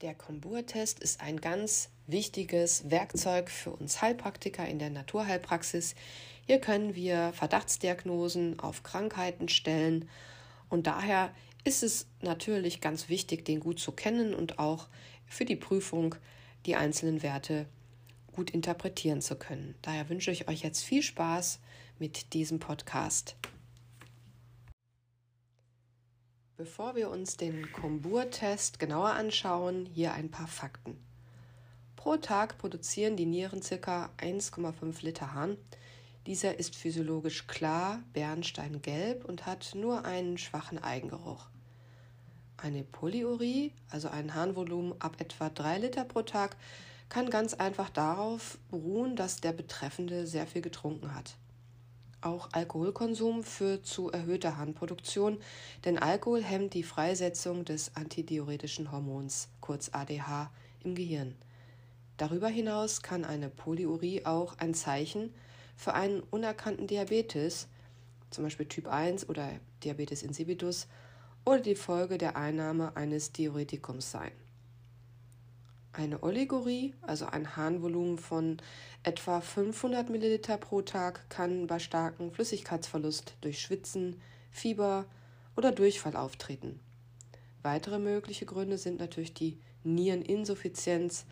Der Kombur-Test ist ein ganz wichtiges Werkzeug für uns Heilpraktiker in der Naturheilpraxis. Hier können wir Verdachtsdiagnosen auf Krankheiten stellen und daher ist es natürlich ganz wichtig, den gut zu kennen und auch für die Prüfung die einzelnen Werte gut interpretieren zu können. Daher wünsche ich euch jetzt viel Spaß mit diesem Podcast. Bevor wir uns den Kombur-Test genauer anschauen, hier ein paar Fakten. Pro Tag produzieren die Nieren ca. 1,5 Liter Harn. Dieser ist physiologisch klar, bernsteingelb und hat nur einen schwachen Eigengeruch. Eine Polyurie, also ein Harnvolumen ab etwa 3 Liter pro Tag, kann ganz einfach darauf beruhen, dass der Betreffende sehr viel getrunken hat. Auch Alkoholkonsum führt zu erhöhter Harnproduktion, denn Alkohol hemmt die Freisetzung des antidiuretischen Hormons, kurz ADH, im Gehirn. Darüber hinaus kann eine Polyurie auch ein Zeichen für einen unerkannten Diabetes, zum Beispiel Typ 1 oder Diabetes insipidus, oder die Folge der Einnahme eines Diuretikums sein. Eine Oligorie, also ein Harnvolumen von etwa 500 Milliliter pro Tag, kann bei starkem Flüssigkeitsverlust durch Schwitzen, Fieber oder Durchfall auftreten. Weitere mögliche Gründe sind natürlich die Niereninsuffizienz,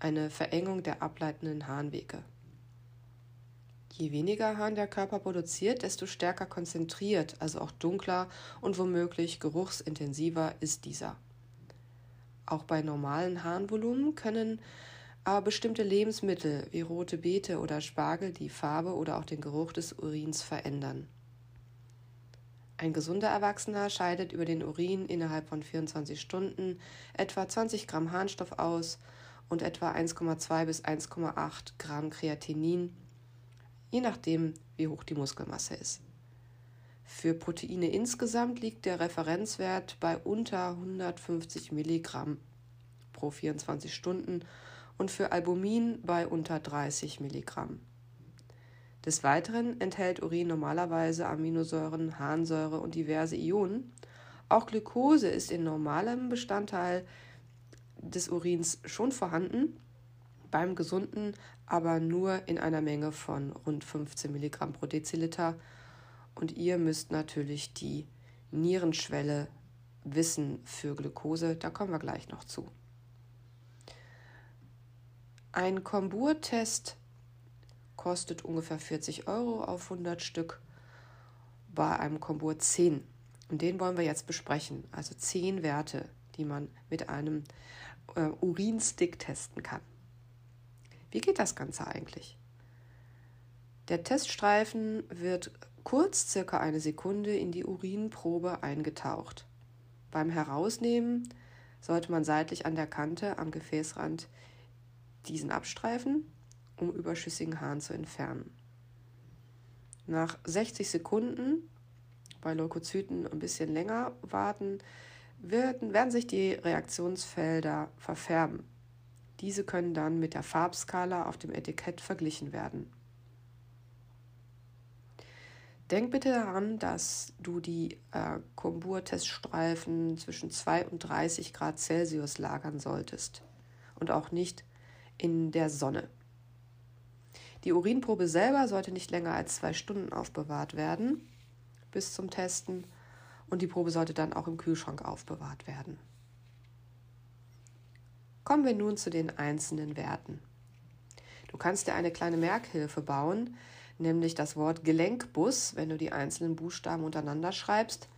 eine Verengung der ableitenden Harnwege. Je weniger Harn der Körper produziert, desto stärker konzentriert, also auch dunkler und womöglich geruchsintensiver ist dieser. Auch bei normalen Harnvolumen können aber bestimmte Lebensmittel wie rote Beete oder Spargel die Farbe oder auch den Geruch des Urins verändern. Ein gesunder Erwachsener scheidet über den Urin innerhalb von 24 Stunden etwa 20 Gramm Harnstoff aus und etwa 1,2 bis 1,8 Gramm Kreatinin, je nachdem, wie hoch die Muskelmasse ist. Für Proteine insgesamt liegt der Referenzwert bei unter 150 Milligramm pro 24 Stunden und für Albumin bei unter 30 Milligramm. Des Weiteren enthält Urin normalerweise Aminosäuren, Harnsäure und diverse Ionen. Auch Glucose ist in normalem Bestandteil des Urins schon vorhanden, beim gesunden aber nur in einer Menge von rund 15 Milligramm pro Deziliter und ihr müsst natürlich die Nierenschwelle wissen für Glucose, da kommen wir gleich noch zu. Ein Kombur-Test kostet ungefähr 40 Euro auf 100 Stück bei einem Kombur 10. Und den wollen wir jetzt besprechen. Also 10 Werte, die man mit einem äh, Urinstick testen kann. Wie geht das Ganze eigentlich? Der Teststreifen wird kurz circa eine Sekunde in die Urinprobe eingetaucht. Beim Herausnehmen sollte man seitlich an der Kante am Gefäßrand diesen abstreifen, um überschüssigen Hahn zu entfernen. Nach 60 Sekunden, bei Leukozyten ein bisschen länger warten, werden, werden sich die Reaktionsfelder verfärben. Diese können dann mit der Farbskala auf dem Etikett verglichen werden. Denk bitte daran, dass du die äh, Kombur-Teststreifen zwischen 2 und 30 Grad Celsius lagern solltest und auch nicht in der Sonne. Die Urinprobe selber sollte nicht länger als zwei Stunden aufbewahrt werden bis zum Testen und die Probe sollte dann auch im Kühlschrank aufbewahrt werden. Kommen wir nun zu den einzelnen Werten. Du kannst dir eine kleine Merkhilfe bauen, nämlich das Wort Gelenkbus, wenn du die einzelnen Buchstaben untereinander schreibst.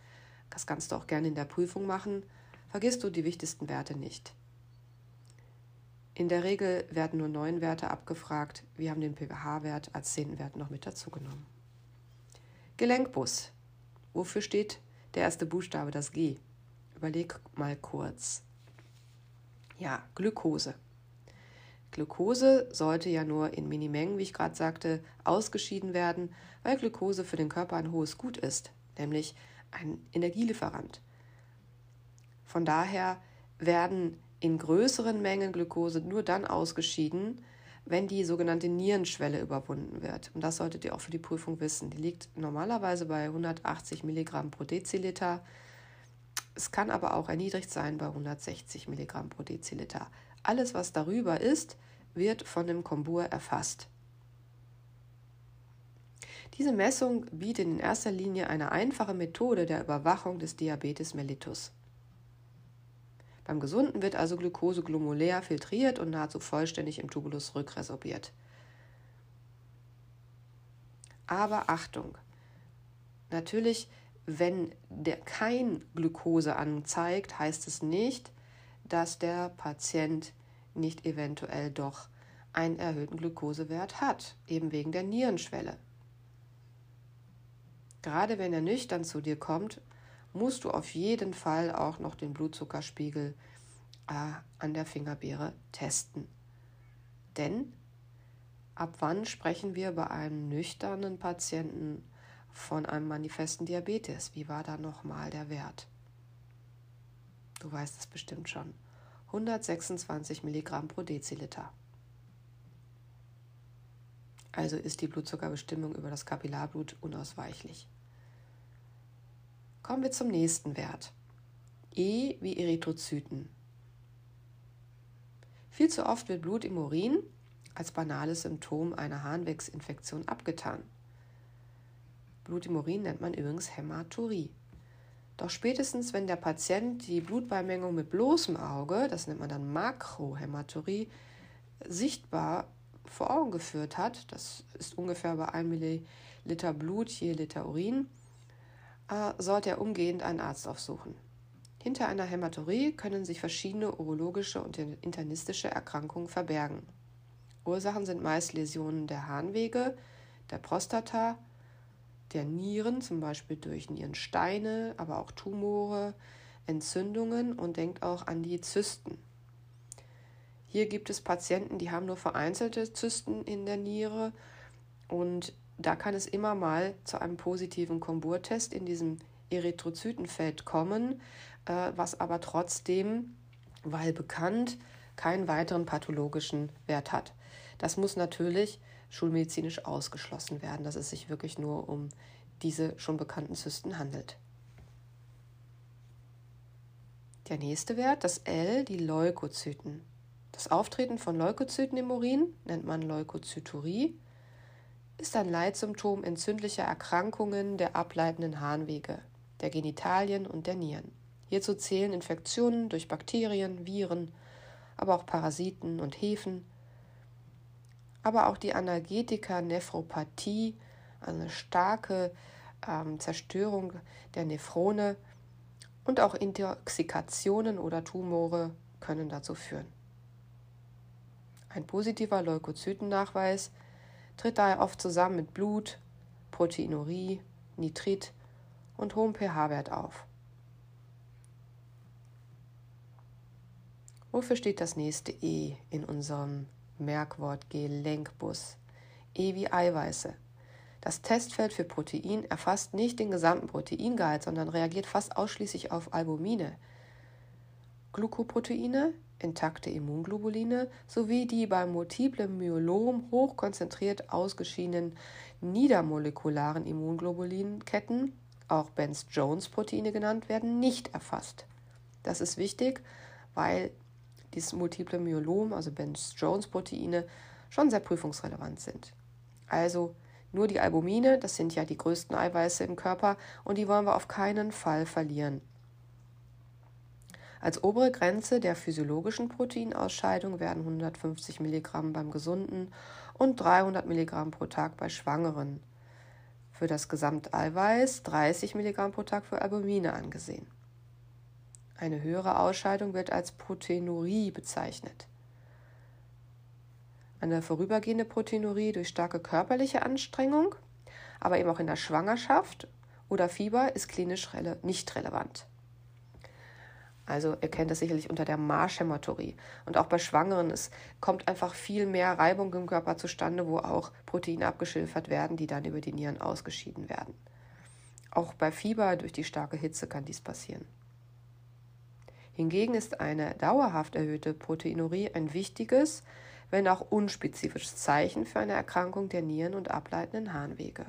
Das kannst du auch gerne in der Prüfung machen. Vergisst du die wichtigsten Werte nicht. In der Regel werden nur neun Werte abgefragt. Wir haben den pWh-Wert als zehnten Wert noch mit dazu genommen. Gelenkbus. Wofür steht der erste Buchstabe, das G? Überleg mal kurz. Ja, Glukose. Glucose sollte ja nur in Minimengen, wie ich gerade sagte, ausgeschieden werden, weil Glucose für den Körper ein hohes Gut ist, nämlich ein Energielieferant. Von daher werden in größeren Mengen Glucose nur dann ausgeschieden, wenn die sogenannte Nierenschwelle überwunden wird. Und das solltet ihr auch für die Prüfung wissen. Die liegt normalerweise bei 180 Milligramm pro Deziliter. Es kann aber auch erniedrigt sein bei 160 Milligramm pro Deziliter. Alles, was darüber ist, wird von dem Kombur erfasst. Diese Messung bietet in erster Linie eine einfache Methode der Überwachung des Diabetes mellitus. Beim Gesunden wird also Glucose glomulär filtriert und nahezu vollständig im Tubulus rückresorbiert. Aber Achtung! Natürlich, wenn der kein Glucose anzeigt, heißt es nicht, dass der Patient nicht eventuell doch einen erhöhten Glukosewert hat, eben wegen der Nierenschwelle. Gerade wenn er nüchtern zu dir kommt, musst du auf jeden Fall auch noch den Blutzuckerspiegel äh, an der Fingerbeere testen. Denn ab wann sprechen wir bei einem nüchternen Patienten von einem manifesten Diabetes? Wie war da nochmal der Wert? Du weißt es bestimmt schon. 126 Milligramm pro Deziliter. Also ist die Blutzuckerbestimmung über das Kapillarblut unausweichlich. Kommen wir zum nächsten Wert. E wie Erythrozyten. Viel zu oft wird Blut im Urin als banales Symptom einer Harnwegsinfektion abgetan. Blut im Urin nennt man übrigens Hämaturie. Doch spätestens, wenn der Patient die Blutbeimengung mit bloßem Auge, das nennt man dann Makrohämaturie, sichtbar vor Augen geführt hat, das ist ungefähr bei 1 Milliliter Blut je Liter Urin, äh, sollte er umgehend einen Arzt aufsuchen. Hinter einer Hämaturie können sich verschiedene urologische und internistische Erkrankungen verbergen. Ursachen sind meist Läsionen der Harnwege, der Prostata, der Nieren, zum Beispiel durch Nierensteine, aber auch Tumore, Entzündungen und denkt auch an die Zysten. Hier gibt es Patienten, die haben nur vereinzelte Zysten in der Niere und da kann es immer mal zu einem positiven Komburtest in diesem Erythrozytenfeld kommen, äh, was aber trotzdem, weil bekannt, keinen weiteren pathologischen Wert hat. Das muss natürlich schulmedizinisch ausgeschlossen werden, dass es sich wirklich nur um diese schon bekannten Zysten handelt. Der nächste Wert, das L, die Leukozyten. Das Auftreten von Leukozyten im Urin nennt man Leukozyturie, ist ein Leitsymptom entzündlicher Erkrankungen der ableitenden Harnwege, der Genitalien und der Nieren. Hierzu zählen Infektionen durch Bakterien, Viren, aber auch Parasiten und Hefen, aber auch die Analgetika Nephropathie, eine starke ähm, Zerstörung der Nephrone und auch Intoxikationen oder Tumore können dazu führen. Ein positiver Leukozytennachweis tritt daher oft zusammen mit Blut, Proteinurie, Nitrit und hohem pH-Wert auf. Wofür steht das nächste E in unserem Merkwort Gelenkbus? E wie Eiweiße. Das Testfeld für Protein erfasst nicht den gesamten Proteingehalt, sondern reagiert fast ausschließlich auf Albumine. Glukoproteine intakte Immunglobuline sowie die beim multiplen Myelom hochkonzentriert ausgeschiedenen niedermolekularen Immunglobulinketten, auch Benz-Jones-Proteine genannt werden, nicht erfasst. Das ist wichtig, weil dieses multiple Myelom, also Benz-Jones-Proteine, schon sehr prüfungsrelevant sind. Also nur die Albumine, das sind ja die größten Eiweiße im Körper und die wollen wir auf keinen Fall verlieren. Als obere Grenze der physiologischen Proteinausscheidung werden 150 Milligramm beim Gesunden und 300 Milligramm pro Tag bei Schwangeren. Für das Gesamteiweiß 30 Milligramm pro Tag für Albumine angesehen. Eine höhere Ausscheidung wird als Proteinurie bezeichnet. Eine vorübergehende Proteinurie durch starke körperliche Anstrengung, aber eben auch in der Schwangerschaft oder Fieber ist klinisch nicht relevant. Also ihr kennt das sicherlich unter der Marschhämaturie. Und auch bei Schwangeren, es kommt einfach viel mehr Reibung im Körper zustande, wo auch Proteine abgeschilfert werden, die dann über die Nieren ausgeschieden werden. Auch bei Fieber durch die starke Hitze kann dies passieren. Hingegen ist eine dauerhaft erhöhte Proteinurie ein wichtiges, wenn auch unspezifisches Zeichen für eine Erkrankung der Nieren und ableitenden Harnwege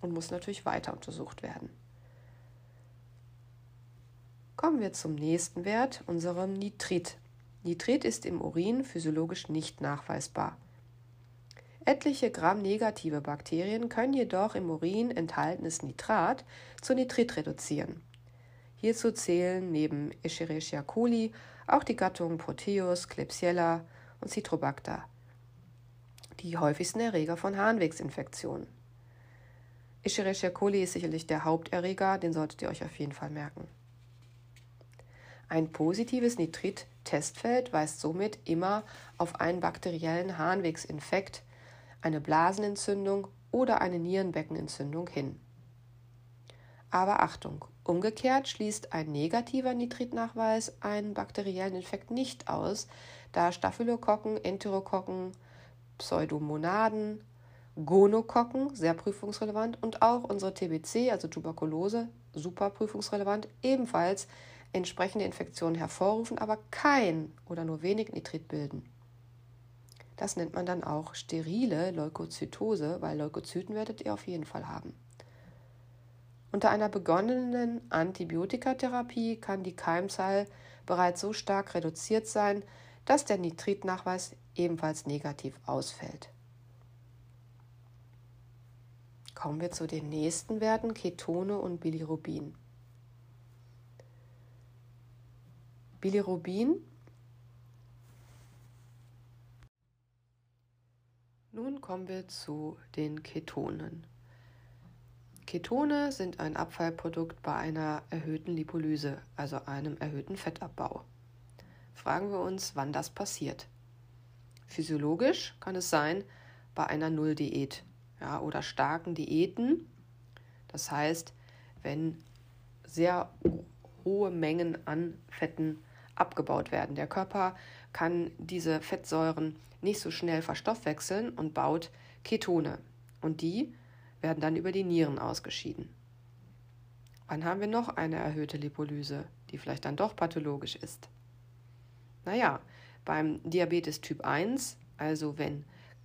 und muss natürlich weiter untersucht werden. Kommen wir zum nächsten Wert, unserem Nitrit. Nitrit ist im Urin physiologisch nicht nachweisbar. Etliche Gramm negative Bakterien können jedoch im Urin enthaltenes Nitrat zu Nitrit reduzieren. Hierzu zählen neben Escherichia coli auch die Gattungen Proteus, Klebsiella und Citrobacter, die häufigsten Erreger von Harnwegsinfektionen. Escherichia coli ist sicherlich der Haupterreger, den solltet ihr euch auf jeden Fall merken. Ein positives Nitrit-Testfeld weist somit immer auf einen bakteriellen Harnwegsinfekt, eine Blasenentzündung oder eine Nierenbeckenentzündung hin. Aber Achtung, umgekehrt schließt ein negativer Nitritnachweis einen bakteriellen Infekt nicht aus, da Staphylokokken, Enterokokken, Pseudomonaden, Gonokokken, sehr prüfungsrelevant, und auch unsere TBC, also Tuberkulose, super prüfungsrelevant, ebenfalls entsprechende Infektionen hervorrufen, aber kein oder nur wenig Nitrit bilden. Das nennt man dann auch sterile Leukozytose, weil Leukozyten werdet ihr auf jeden Fall haben. Unter einer begonnenen Antibiotikatherapie kann die Keimzahl bereits so stark reduziert sein, dass der Nitritnachweis ebenfalls negativ ausfällt. Kommen wir zu den nächsten Werten Ketone und Bilirubin. Bilirubin. Nun kommen wir zu den Ketonen. Ketone sind ein Abfallprodukt bei einer erhöhten Lipolyse, also einem erhöhten Fettabbau. Fragen wir uns, wann das passiert. Physiologisch kann es sein bei einer Nulldiät ja, oder starken Diäten. Das heißt, wenn sehr hohe Mengen an Fetten abgebaut werden. Der Körper kann diese Fettsäuren nicht so schnell verstoffwechseln und baut Ketone. Und die werden dann über die Nieren ausgeschieden. Wann haben wir noch eine erhöhte Lipolyse, die vielleicht dann doch pathologisch ist? Naja, beim Diabetes Typ 1, also wenn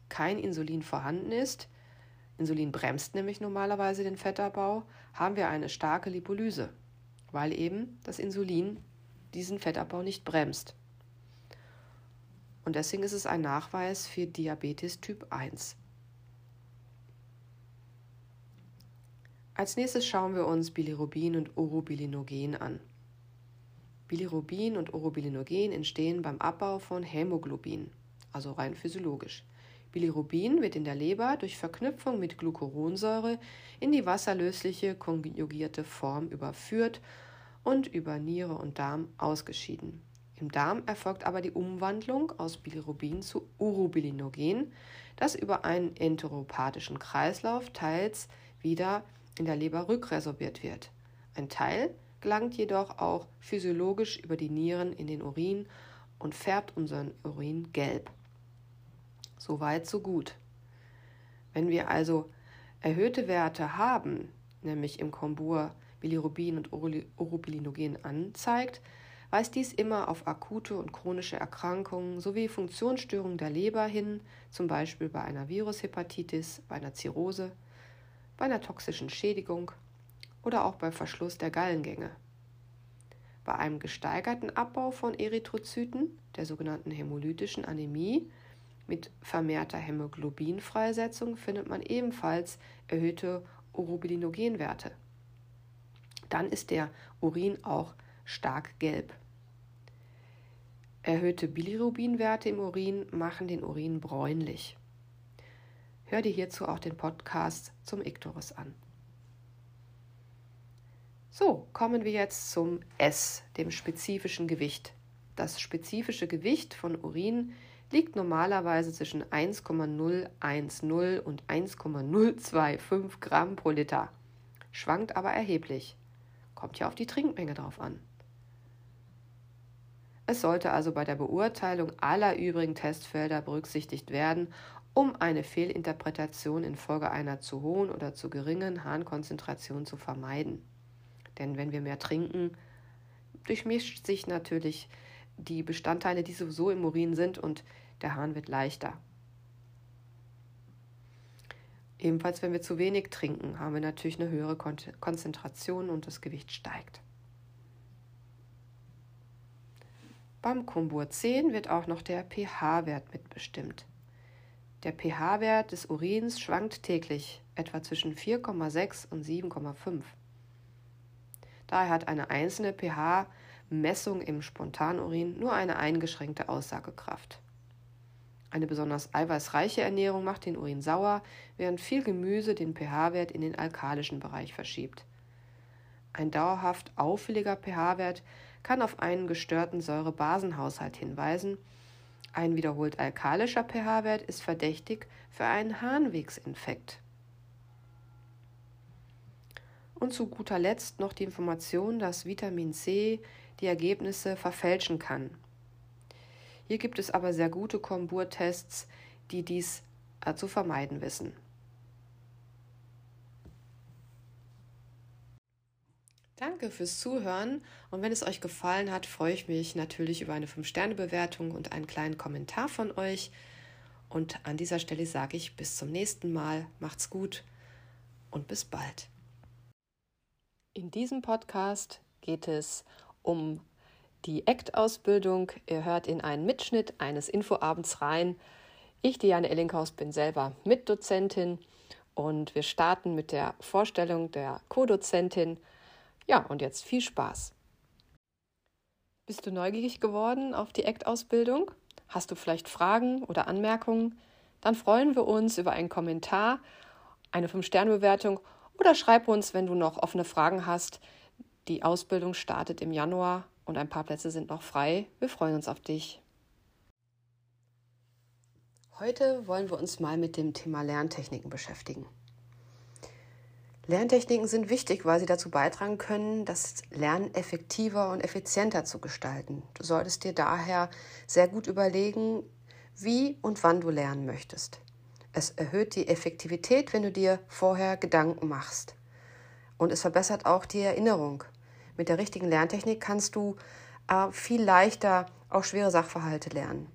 kein Insulin vorhanden ist, Insulin bremst nämlich normalerweise den Fettabbau, haben wir eine starke Lipolyse, weil eben das Insulin diesen Fettabbau nicht bremst. Und deswegen ist es ein Nachweis für Diabetes Typ 1. Als nächstes schauen wir uns Bilirubin und Urobilinogen an. Bilirubin und Urobilinogen entstehen beim Abbau von Hämoglobin, also rein physiologisch. Bilirubin wird in der Leber durch Verknüpfung mit Glucuronsäure in die wasserlösliche konjugierte Form überführt und über Niere und Darm ausgeschieden. Im Darm erfolgt aber die Umwandlung aus Bilirubin zu Urobilinogen, das über einen enteropathischen Kreislauf teils wieder in der Leber rückresorbiert wird. Ein Teil gelangt jedoch auch physiologisch über die Nieren in den Urin und färbt unseren Urin gelb. So weit, so gut. Wenn wir also erhöhte Werte haben, nämlich im Kombur Bilirubin und Urobilinogen anzeigt, weist dies immer auf akute und chronische Erkrankungen sowie Funktionsstörungen der Leber hin, zum Beispiel bei einer Virushepatitis, bei einer Zirrhose, bei einer toxischen Schädigung oder auch beim Verschluss der Gallengänge. Bei einem gesteigerten Abbau von Erythrozyten, der sogenannten hämolytischen Anämie, mit vermehrter Hämoglobinfreisetzung findet man ebenfalls erhöhte Urobilinogenwerte dann ist der Urin auch stark gelb. Erhöhte Bilirubinwerte im Urin machen den Urin bräunlich. Hör dir hierzu auch den Podcast zum Iktorus an. So, kommen wir jetzt zum S, dem spezifischen Gewicht. Das spezifische Gewicht von Urin liegt normalerweise zwischen 1,010 und 1,025 Gramm pro Liter, schwankt aber erheblich. Kommt ja auf die Trinkmenge drauf an. Es sollte also bei der Beurteilung aller übrigen Testfelder berücksichtigt werden, um eine Fehlinterpretation infolge einer zu hohen oder zu geringen Harnkonzentration zu vermeiden. Denn wenn wir mehr trinken, durchmischt sich natürlich die Bestandteile, die sowieso im Urin sind, und der Hahn wird leichter. Ebenfalls, wenn wir zu wenig trinken, haben wir natürlich eine höhere Konzentration und das Gewicht steigt. Beim Kombur 10 wird auch noch der pH-Wert mitbestimmt. Der pH-Wert des Urins schwankt täglich, etwa zwischen 4,6 und 7,5. Daher hat eine einzelne pH-Messung im Spontanurin nur eine eingeschränkte Aussagekraft. Eine besonders eiweißreiche Ernährung macht den Urin sauer, während viel Gemüse den pH-Wert in den alkalischen Bereich verschiebt. Ein dauerhaft auffälliger pH-Wert kann auf einen gestörten Säurebasenhaushalt hinweisen. Ein wiederholt alkalischer pH-Wert ist verdächtig für einen Harnwegsinfekt. Und zu guter Letzt noch die Information, dass Vitamin C die Ergebnisse verfälschen kann. Hier gibt es aber sehr gute Kombur-Tests, die dies äh, zu vermeiden wissen. Danke fürs Zuhören und wenn es euch gefallen hat, freue ich mich natürlich über eine 5-Sterne-Bewertung und einen kleinen Kommentar von euch. Und an dieser Stelle sage ich bis zum nächsten Mal, macht's gut und bis bald. In diesem Podcast geht es um die ACT-Ausbildung. Ihr hört in einen Mitschnitt eines Infoabends rein. Ich, Diane Ellinghaus, bin selber Mitdozentin und wir starten mit der Vorstellung der Co-Dozentin ja, und jetzt viel Spaß. Bist du neugierig geworden auf die ACT-Ausbildung? Hast du vielleicht Fragen oder Anmerkungen? Dann freuen wir uns über einen Kommentar, eine 5-Sterne-Bewertung oder schreib uns, wenn du noch offene Fragen hast. Die Ausbildung startet im Januar und ein paar Plätze sind noch frei. Wir freuen uns auf dich. Heute wollen wir uns mal mit dem Thema Lerntechniken beschäftigen. Lerntechniken sind wichtig, weil sie dazu beitragen können, das Lernen effektiver und effizienter zu gestalten. Du solltest dir daher sehr gut überlegen, wie und wann du lernen möchtest. Es erhöht die Effektivität, wenn du dir vorher Gedanken machst. Und es verbessert auch die Erinnerung. Mit der richtigen Lerntechnik kannst du äh, viel leichter auch schwere Sachverhalte lernen.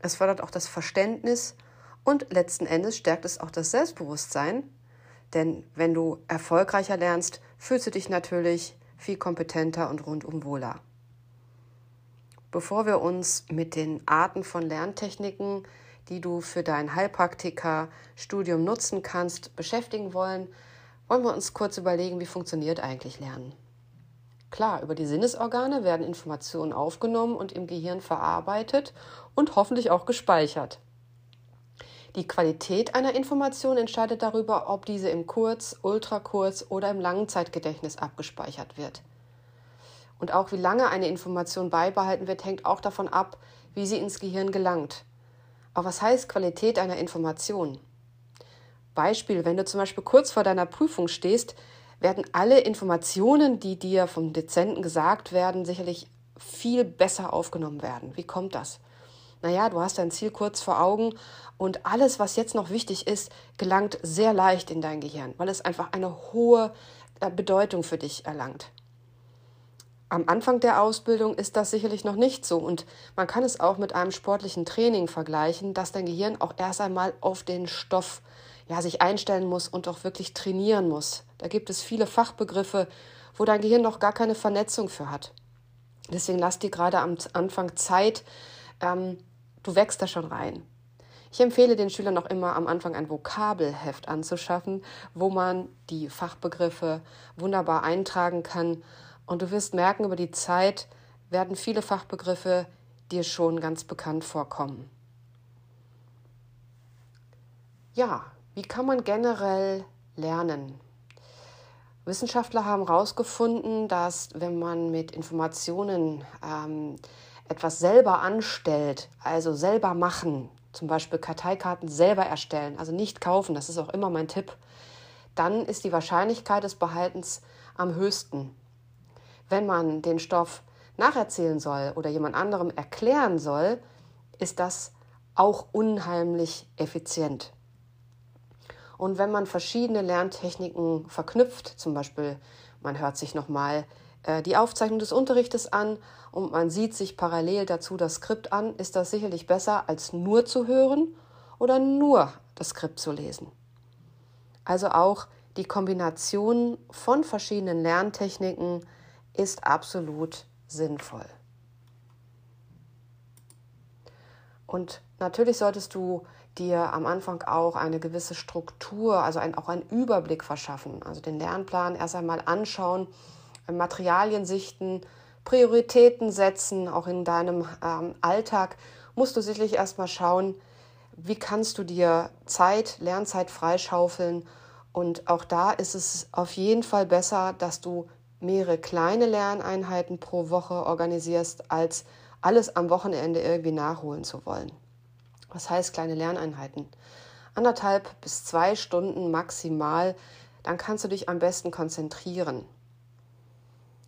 Es fördert auch das Verständnis und letzten Endes stärkt es auch das Selbstbewusstsein, denn wenn du erfolgreicher lernst, fühlst du dich natürlich viel kompetenter und rundum wohler. Bevor wir uns mit den Arten von Lerntechniken, die du für dein Heilpraktiker-Studium nutzen kannst, beschäftigen wollen, wollen wir uns kurz überlegen, wie funktioniert eigentlich Lernen. Klar, über die Sinnesorgane werden Informationen aufgenommen und im Gehirn verarbeitet und hoffentlich auch gespeichert. Die Qualität einer Information entscheidet darüber, ob diese im Kurz-, Ultrakurz- oder im Langzeitgedächtnis abgespeichert wird. Und auch wie lange eine Information beibehalten wird, hängt auch davon ab, wie sie ins Gehirn gelangt. Aber was heißt Qualität einer Information? Beispiel, wenn du zum Beispiel kurz vor deiner Prüfung stehst, werden alle Informationen, die dir vom Dezenten gesagt werden, sicherlich viel besser aufgenommen werden. Wie kommt das? Naja, du hast dein Ziel kurz vor Augen und alles, was jetzt noch wichtig ist, gelangt sehr leicht in dein Gehirn, weil es einfach eine hohe äh, Bedeutung für dich erlangt. Am Anfang der Ausbildung ist das sicherlich noch nicht so und man kann es auch mit einem sportlichen Training vergleichen, dass dein Gehirn auch erst einmal auf den Stoff ja, sich einstellen muss und auch wirklich trainieren muss. Da gibt es viele Fachbegriffe, wo dein Gehirn noch gar keine Vernetzung für hat. Deswegen lass dir gerade am Anfang Zeit, ähm, Du wächst da schon rein. Ich empfehle den Schülern noch immer am Anfang ein Vokabelheft anzuschaffen, wo man die Fachbegriffe wunderbar eintragen kann. Und du wirst merken, über die Zeit werden viele Fachbegriffe dir schon ganz bekannt vorkommen. Ja, wie kann man generell lernen? Wissenschaftler haben herausgefunden, dass wenn man mit Informationen ähm, etwas selber anstellt, also selber machen, zum Beispiel Karteikarten selber erstellen, also nicht kaufen, das ist auch immer mein Tipp, dann ist die Wahrscheinlichkeit des Behaltens am höchsten. Wenn man den Stoff nacherzählen soll oder jemand anderem erklären soll, ist das auch unheimlich effizient. Und wenn man verschiedene Lerntechniken verknüpft, zum Beispiel man hört sich nochmal die Aufzeichnung des Unterrichtes an und man sieht sich parallel dazu das Skript an, ist das sicherlich besser, als nur zu hören oder nur das Skript zu lesen. Also auch die Kombination von verschiedenen Lerntechniken ist absolut sinnvoll. Und natürlich solltest du dir am Anfang auch eine gewisse Struktur, also ein, auch einen Überblick verschaffen. Also den Lernplan erst einmal anschauen, Materialien sichten, Prioritäten setzen, auch in deinem ähm, Alltag musst du sicherlich erstmal schauen, wie kannst du dir Zeit, Lernzeit freischaufeln. Und auch da ist es auf jeden Fall besser, dass du mehrere kleine Lerneinheiten pro Woche organisierst, als alles am Wochenende irgendwie nachholen zu wollen. Was heißt kleine Lerneinheiten? Anderthalb bis zwei Stunden maximal, dann kannst du dich am besten konzentrieren.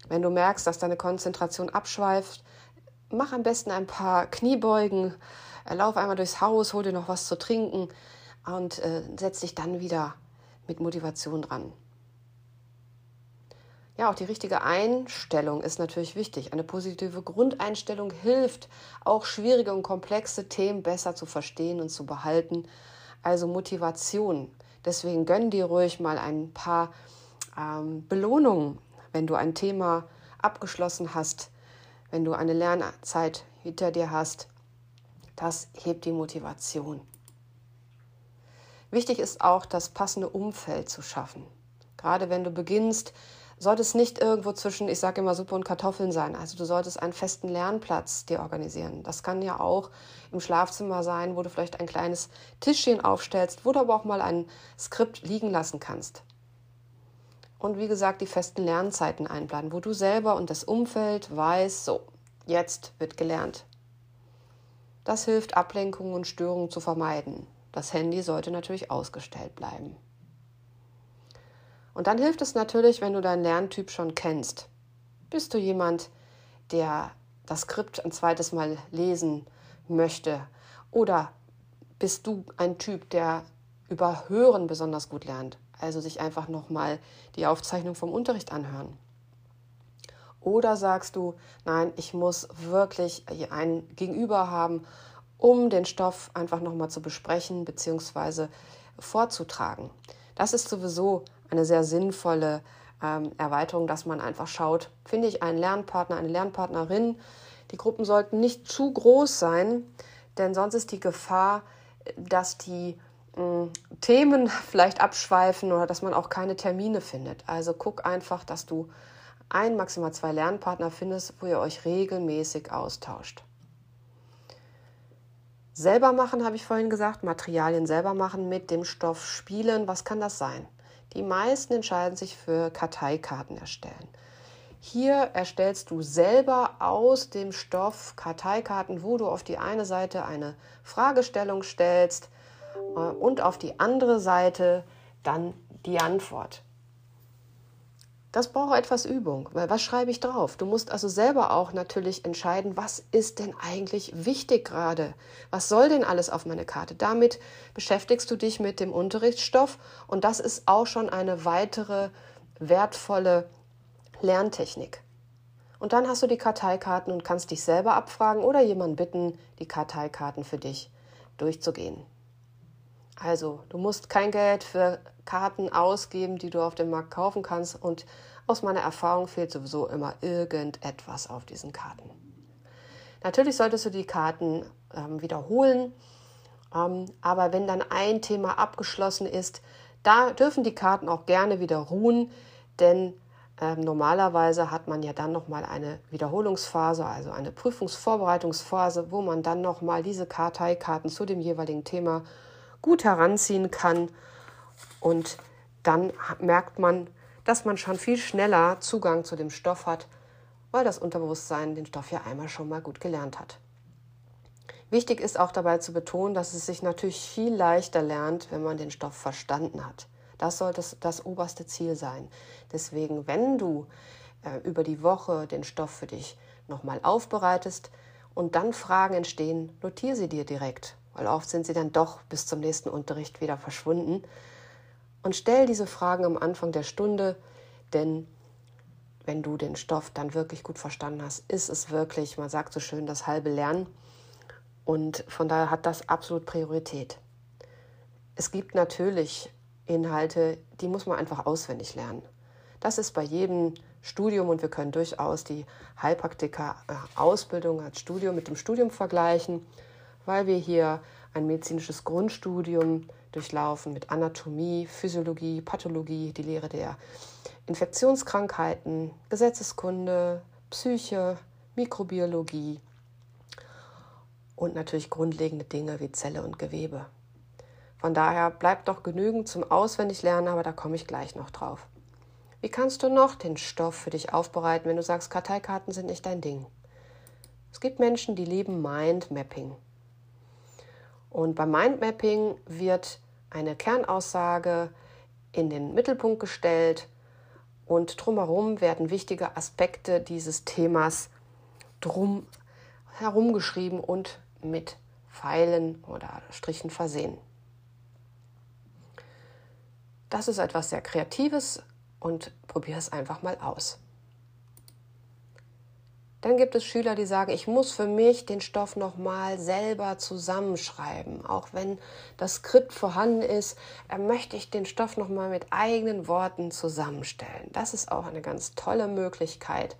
Wenn du merkst, dass deine Konzentration abschweift, mach am besten ein paar Kniebeugen, äh, lauf einmal durchs Haus, hol dir noch was zu trinken und äh, setz dich dann wieder mit Motivation dran. Ja, auch die richtige Einstellung ist natürlich wichtig. Eine positive Grundeinstellung hilft, auch schwierige und komplexe Themen besser zu verstehen und zu behalten. Also Motivation. Deswegen gönn dir ruhig mal ein paar ähm, Belohnungen, wenn du ein Thema abgeschlossen hast, wenn du eine Lernzeit hinter dir hast. Das hebt die Motivation. Wichtig ist auch, das passende Umfeld zu schaffen. Gerade wenn du beginnst, sollte es nicht irgendwo zwischen, ich sage immer, Suppe und Kartoffeln sein. Also du solltest einen festen Lernplatz dir organisieren. Das kann ja auch im Schlafzimmer sein, wo du vielleicht ein kleines Tischchen aufstellst, wo du aber auch mal ein Skript liegen lassen kannst. Und wie gesagt, die festen Lernzeiten einplanen, wo du selber und das Umfeld weißt, so, jetzt wird gelernt. Das hilft, Ablenkungen und Störungen zu vermeiden. Das Handy sollte natürlich ausgestellt bleiben. Und dann hilft es natürlich, wenn du deinen Lerntyp schon kennst. Bist du jemand, der das Skript ein zweites Mal lesen möchte? Oder bist du ein Typ, der über Hören besonders gut lernt? Also sich einfach nochmal die Aufzeichnung vom Unterricht anhören. Oder sagst du, nein, ich muss wirklich ein Gegenüber haben, um den Stoff einfach nochmal zu besprechen bzw. vorzutragen. Das ist sowieso eine sehr sinnvolle ähm, Erweiterung, dass man einfach schaut, finde ich einen Lernpartner, eine Lernpartnerin. Die Gruppen sollten nicht zu groß sein, denn sonst ist die Gefahr, dass die Themen vielleicht abschweifen oder dass man auch keine Termine findet. Also guck einfach, dass du ein, maximal zwei Lernpartner findest, wo ihr euch regelmäßig austauscht. Selber machen, habe ich vorhin gesagt, Materialien selber machen, mit dem Stoff spielen. Was kann das sein? Die meisten entscheiden sich für Karteikarten erstellen. Hier erstellst du selber aus dem Stoff Karteikarten, wo du auf die eine Seite eine Fragestellung stellst und auf die andere Seite dann die Antwort. Das braucht etwas Übung, weil was schreibe ich drauf? Du musst also selber auch natürlich entscheiden, was ist denn eigentlich wichtig gerade? Was soll denn alles auf meine Karte? Damit beschäftigst du dich mit dem Unterrichtsstoff und das ist auch schon eine weitere wertvolle Lerntechnik. Und dann hast du die Karteikarten und kannst dich selber abfragen oder jemanden bitten, die Karteikarten für dich durchzugehen. Also, du musst kein Geld für Karten ausgeben, die du auf dem Markt kaufen kannst. Und aus meiner Erfahrung fehlt sowieso immer irgendetwas auf diesen Karten. Natürlich solltest du die Karten ähm, wiederholen, ähm, aber wenn dann ein Thema abgeschlossen ist, da dürfen die Karten auch gerne wieder ruhen, denn ähm, normalerweise hat man ja dann nochmal eine Wiederholungsphase, also eine Prüfungsvorbereitungsphase, wo man dann nochmal diese Karteikarten zu dem jeweiligen Thema gut heranziehen kann. Und dann merkt man, dass man schon viel schneller Zugang zu dem Stoff hat, weil das Unterbewusstsein den Stoff ja einmal schon mal gut gelernt hat. Wichtig ist auch dabei zu betonen, dass es sich natürlich viel leichter lernt, wenn man den Stoff verstanden hat. Das sollte das, das oberste Ziel sein. Deswegen, wenn du äh, über die Woche den Stoff für dich nochmal aufbereitest und dann Fragen entstehen, notiere sie dir direkt weil oft sind sie dann doch bis zum nächsten Unterricht wieder verschwunden. Und stell diese Fragen am Anfang der Stunde, denn wenn du den Stoff dann wirklich gut verstanden hast, ist es wirklich, man sagt so schön, das halbe Lernen. Und von daher hat das absolut Priorität. Es gibt natürlich Inhalte, die muss man einfach auswendig lernen. Das ist bei jedem Studium und wir können durchaus die Heilpraktiker-Ausbildung als Studium mit dem Studium vergleichen weil wir hier ein medizinisches Grundstudium durchlaufen mit Anatomie, Physiologie, Pathologie, die Lehre der Infektionskrankheiten, Gesetzeskunde, Psyche, Mikrobiologie und natürlich grundlegende Dinge wie Zelle und Gewebe. Von daher bleibt noch genügend zum Auswendiglernen, aber da komme ich gleich noch drauf. Wie kannst du noch den Stoff für dich aufbereiten, wenn du sagst, Karteikarten sind nicht dein Ding? Es gibt Menschen, die lieben Mindmapping. Und beim Mindmapping wird eine Kernaussage in den Mittelpunkt gestellt und drumherum werden wichtige Aspekte dieses Themas drum herumgeschrieben und mit Pfeilen oder Strichen versehen. Das ist etwas sehr Kreatives und probier es einfach mal aus. Dann gibt es Schüler, die sagen, ich muss für mich den Stoff nochmal selber zusammenschreiben. Auch wenn das Skript vorhanden ist, äh, möchte ich den Stoff nochmal mit eigenen Worten zusammenstellen. Das ist auch eine ganz tolle Möglichkeit.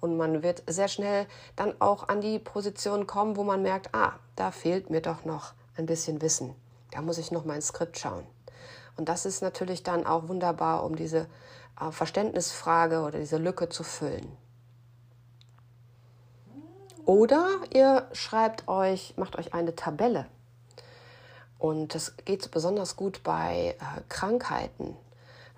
Und man wird sehr schnell dann auch an die Position kommen, wo man merkt, ah, da fehlt mir doch noch ein bisschen Wissen. Da muss ich noch mal ins Skript schauen. Und das ist natürlich dann auch wunderbar, um diese äh, Verständnisfrage oder diese Lücke zu füllen. Oder ihr schreibt euch, macht euch eine Tabelle. Und das geht besonders gut bei äh, Krankheiten.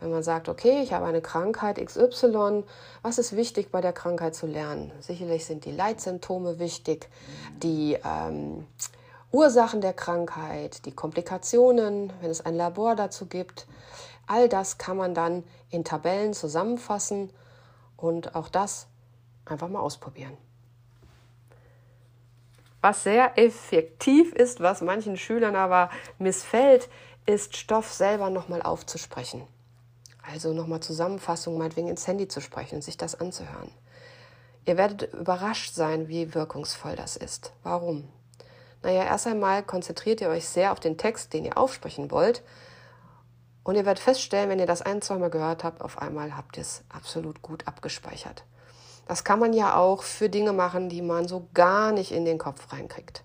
Wenn man sagt, okay, ich habe eine Krankheit XY, was ist wichtig bei der Krankheit zu lernen? Sicherlich sind die Leitsymptome wichtig, die ähm, Ursachen der Krankheit, die Komplikationen, wenn es ein Labor dazu gibt. All das kann man dann in Tabellen zusammenfassen und auch das einfach mal ausprobieren. Was sehr effektiv ist, was manchen Schülern aber missfällt, ist Stoff selber nochmal aufzusprechen. Also nochmal Zusammenfassung, meinetwegen ins Handy zu sprechen und sich das anzuhören. Ihr werdet überrascht sein, wie wirkungsvoll das ist. Warum? Naja, erst einmal konzentriert ihr euch sehr auf den Text, den ihr aufsprechen wollt. Und ihr werdet feststellen, wenn ihr das ein, zweimal gehört habt, auf einmal habt ihr es absolut gut abgespeichert. Das kann man ja auch für Dinge machen, die man so gar nicht in den Kopf reinkriegt.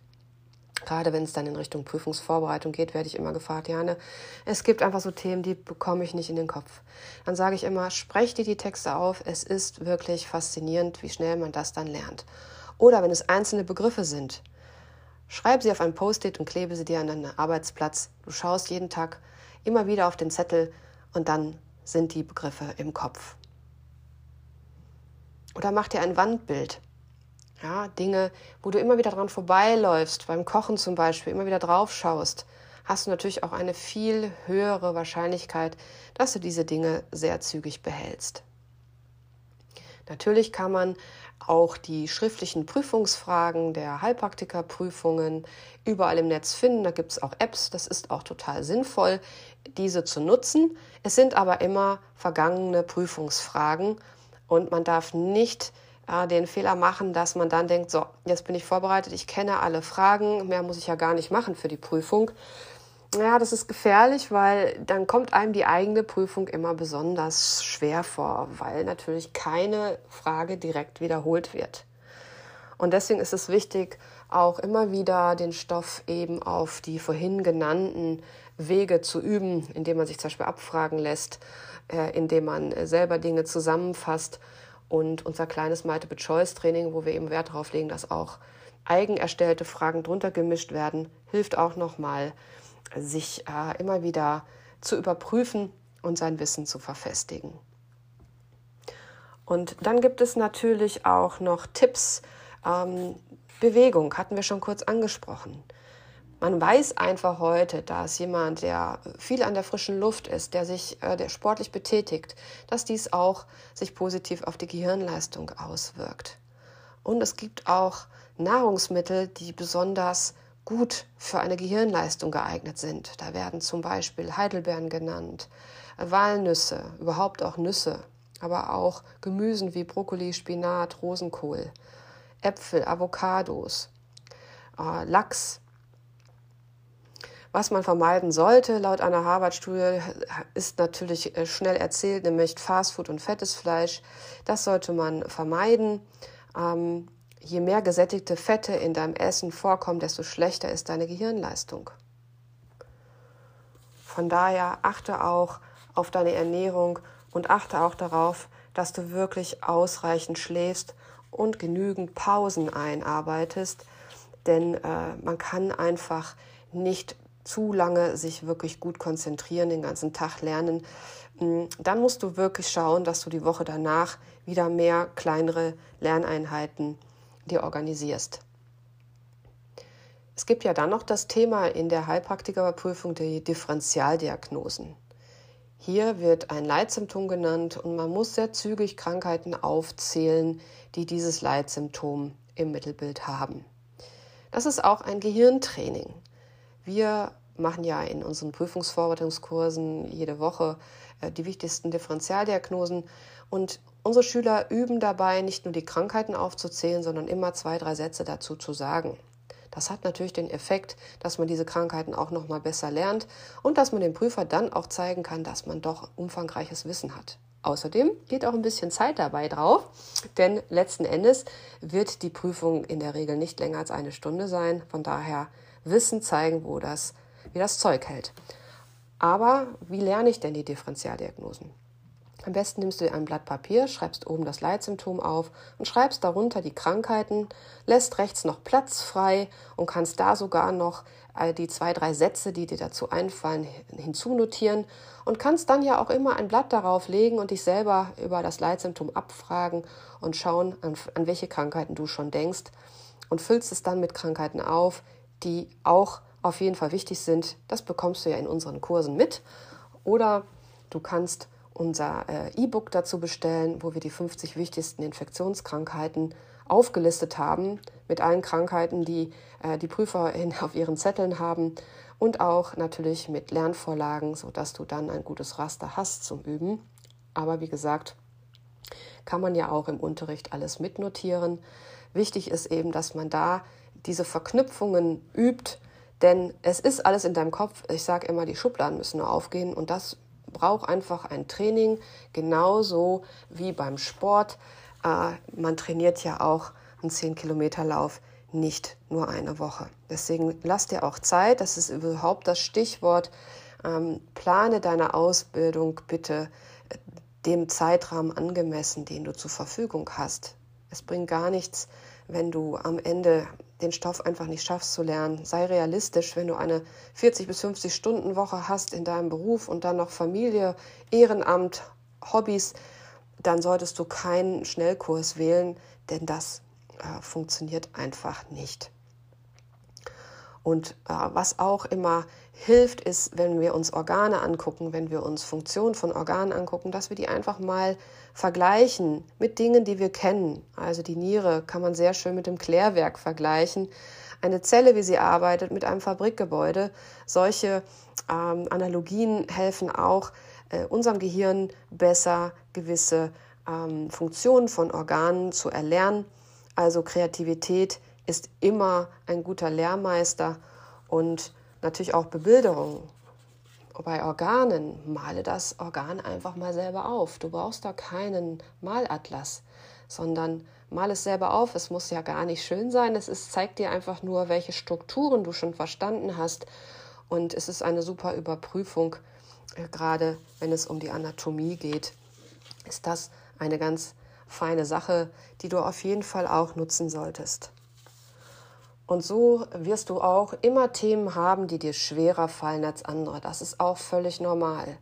Gerade wenn es dann in Richtung Prüfungsvorbereitung geht, werde ich immer gefragt, Jane, es gibt einfach so Themen, die bekomme ich nicht in den Kopf. Dann sage ich immer, sprech dir die Texte auf. Es ist wirklich faszinierend, wie schnell man das dann lernt. Oder wenn es einzelne Begriffe sind, schreib sie auf ein Post-it und klebe sie dir an deinen Arbeitsplatz. Du schaust jeden Tag immer wieder auf den Zettel und dann sind die Begriffe im Kopf. Oder mach dir ein Wandbild. Ja, Dinge, wo du immer wieder dran vorbeiläufst, beim Kochen zum Beispiel, immer wieder drauf schaust, hast du natürlich auch eine viel höhere Wahrscheinlichkeit, dass du diese Dinge sehr zügig behältst. Natürlich kann man auch die schriftlichen Prüfungsfragen der Heilpraktikerprüfungen überall im Netz finden. Da gibt es auch Apps. Das ist auch total sinnvoll, diese zu nutzen. Es sind aber immer vergangene Prüfungsfragen und man darf nicht äh, den Fehler machen, dass man dann denkt, so, jetzt bin ich vorbereitet, ich kenne alle Fragen, mehr muss ich ja gar nicht machen für die Prüfung. Ja, das ist gefährlich, weil dann kommt einem die eigene Prüfung immer besonders schwer vor, weil natürlich keine Frage direkt wiederholt wird. Und deswegen ist es wichtig, auch immer wieder den Stoff eben auf die vorhin genannten Wege zu üben, indem man sich zum Beispiel abfragen lässt, äh, indem man selber Dinge zusammenfasst und unser kleines Multiple-Choice-Training, wo wir eben Wert darauf legen, dass auch eigen erstellte Fragen drunter gemischt werden, hilft auch nochmal, sich äh, immer wieder zu überprüfen und sein Wissen zu verfestigen. Und dann gibt es natürlich auch noch Tipps. Ähm, Bewegung hatten wir schon kurz angesprochen. Man weiß einfach heute, dass jemand, der viel an der frischen Luft ist, der sich äh, der sportlich betätigt, dass dies auch sich positiv auf die Gehirnleistung auswirkt. Und es gibt auch Nahrungsmittel, die besonders gut für eine Gehirnleistung geeignet sind. Da werden zum Beispiel Heidelbeeren genannt, Walnüsse, überhaupt auch Nüsse, aber auch Gemüsen wie Brokkoli, Spinat, Rosenkohl, Äpfel, Avocados, äh, Lachs, was man vermeiden sollte, laut einer Harvard-Studie, ist natürlich äh, schnell erzählt, nämlich Fastfood und fettes Fleisch. Das sollte man vermeiden. Ähm, je mehr gesättigte Fette in deinem Essen vorkommen, desto schlechter ist deine Gehirnleistung. Von daher achte auch auf deine Ernährung und achte auch darauf, dass du wirklich ausreichend schläfst und genügend Pausen einarbeitest, denn äh, man kann einfach nicht zu lange sich wirklich gut konzentrieren, den ganzen Tag lernen. Mm, dann musst du wirklich schauen, dass du die Woche danach wieder mehr kleinere Lerneinheiten dir organisierst. Es gibt ja dann noch das Thema in der Heilpraktikerprüfung die Differentialdiagnosen. Hier wird ein Leitsymptom genannt und man muss sehr zügig Krankheiten aufzählen, die dieses Leitsymptom im Mittelbild haben. Das ist auch ein Gehirntraining. Wir machen ja in unseren Prüfungsvorbereitungskursen jede Woche äh, die wichtigsten Differentialdiagnosen und unsere Schüler üben dabei, nicht nur die Krankheiten aufzuzählen, sondern immer zwei, drei Sätze dazu zu sagen. Das hat natürlich den Effekt, dass man diese Krankheiten auch noch mal besser lernt und dass man dem Prüfer dann auch zeigen kann, dass man doch umfangreiches Wissen hat. Außerdem geht auch ein bisschen Zeit dabei drauf, denn letzten Endes wird die Prüfung in der Regel nicht länger als eine Stunde sein. Von daher Wissen zeigen, wo das, wie das Zeug hält. Aber wie lerne ich denn die Differentialdiagnosen? Am besten nimmst du dir ein Blatt Papier, schreibst oben das Leitsymptom auf und schreibst darunter die Krankheiten, lässt rechts noch Platz frei und kannst da sogar noch äh, die zwei, drei Sätze, die dir dazu einfallen, hinzunotieren und kannst dann ja auch immer ein Blatt darauf legen und dich selber über das Leitsymptom abfragen und schauen, an, an welche Krankheiten du schon denkst und füllst es dann mit Krankheiten auf, die auch auf jeden Fall wichtig sind. Das bekommst du ja in unseren Kursen mit. Oder du kannst unser äh, E-Book dazu bestellen, wo wir die 50 wichtigsten Infektionskrankheiten aufgelistet haben, mit allen Krankheiten, die äh, die Prüfer auf ihren Zetteln haben und auch natürlich mit Lernvorlagen, sodass du dann ein gutes Raster hast zum Üben. Aber wie gesagt, kann man ja auch im Unterricht alles mitnotieren. Wichtig ist eben, dass man da diese Verknüpfungen übt, denn es ist alles in deinem Kopf. Ich sage immer, die Schubladen müssen nur aufgehen und das braucht einfach ein Training, genauso wie beim Sport. Äh, man trainiert ja auch einen 10-Kilometer-Lauf nicht nur eine Woche. Deswegen lass dir auch Zeit, das ist überhaupt das Stichwort. Ähm, plane deine Ausbildung bitte äh, dem Zeitrahmen angemessen, den du zur Verfügung hast. Es bringt gar nichts, wenn du am Ende den Stoff einfach nicht schaffst zu lernen. Sei realistisch, wenn du eine 40 bis 50 Stunden Woche hast in deinem Beruf und dann noch Familie, Ehrenamt, Hobbys, dann solltest du keinen Schnellkurs wählen, denn das äh, funktioniert einfach nicht. Und äh, was auch immer hilft, ist, wenn wir uns Organe angucken, wenn wir uns Funktionen von Organen angucken, dass wir die einfach mal vergleichen mit Dingen, die wir kennen. Also die Niere kann man sehr schön mit dem Klärwerk vergleichen. Eine Zelle, wie sie arbeitet, mit einem Fabrikgebäude. Solche ähm, Analogien helfen auch äh, unserem Gehirn besser gewisse ähm, Funktionen von Organen zu erlernen. Also Kreativität ist immer ein guter Lehrmeister und natürlich auch Bebilderung. Bei Organen male das Organ einfach mal selber auf. Du brauchst da keinen Malatlas, sondern mal es selber auf. Es muss ja gar nicht schön sein. Es ist, zeigt dir einfach nur, welche Strukturen du schon verstanden hast. Und es ist eine super Überprüfung, äh, gerade wenn es um die Anatomie geht. Ist das eine ganz feine Sache, die du auf jeden Fall auch nutzen solltest. Und so wirst du auch immer Themen haben, die dir schwerer fallen als andere. Das ist auch völlig normal.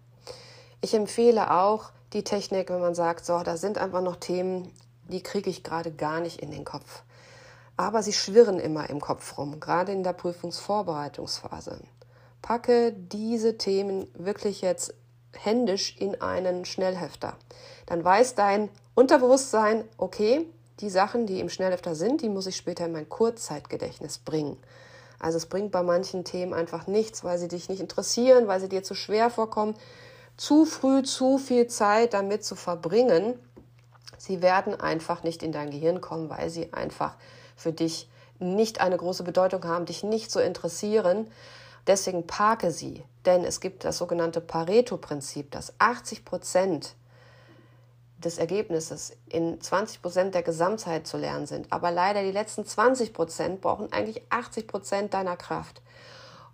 Ich empfehle auch die Technik, wenn man sagt, so, da sind einfach noch Themen, die kriege ich gerade gar nicht in den Kopf. Aber sie schwirren immer im Kopf rum, gerade in der Prüfungsvorbereitungsphase. Packe diese Themen wirklich jetzt händisch in einen Schnellhefter. Dann weiß dein Unterbewusstsein, okay, die Sachen, die im Schnellhefter sind, die muss ich später in mein Kurzzeitgedächtnis bringen. Also es bringt bei manchen Themen einfach nichts, weil sie dich nicht interessieren, weil sie dir zu schwer vorkommen, zu früh zu viel Zeit damit zu verbringen. Sie werden einfach nicht in dein Gehirn kommen, weil sie einfach für dich nicht eine große Bedeutung haben, dich nicht so interessieren. Deswegen parke sie, denn es gibt das sogenannte Pareto-Prinzip, dass 80 Prozent des Ergebnisses in 20 Prozent der Gesamtzeit zu lernen sind. Aber leider die letzten 20 Prozent brauchen eigentlich 80 Prozent deiner Kraft.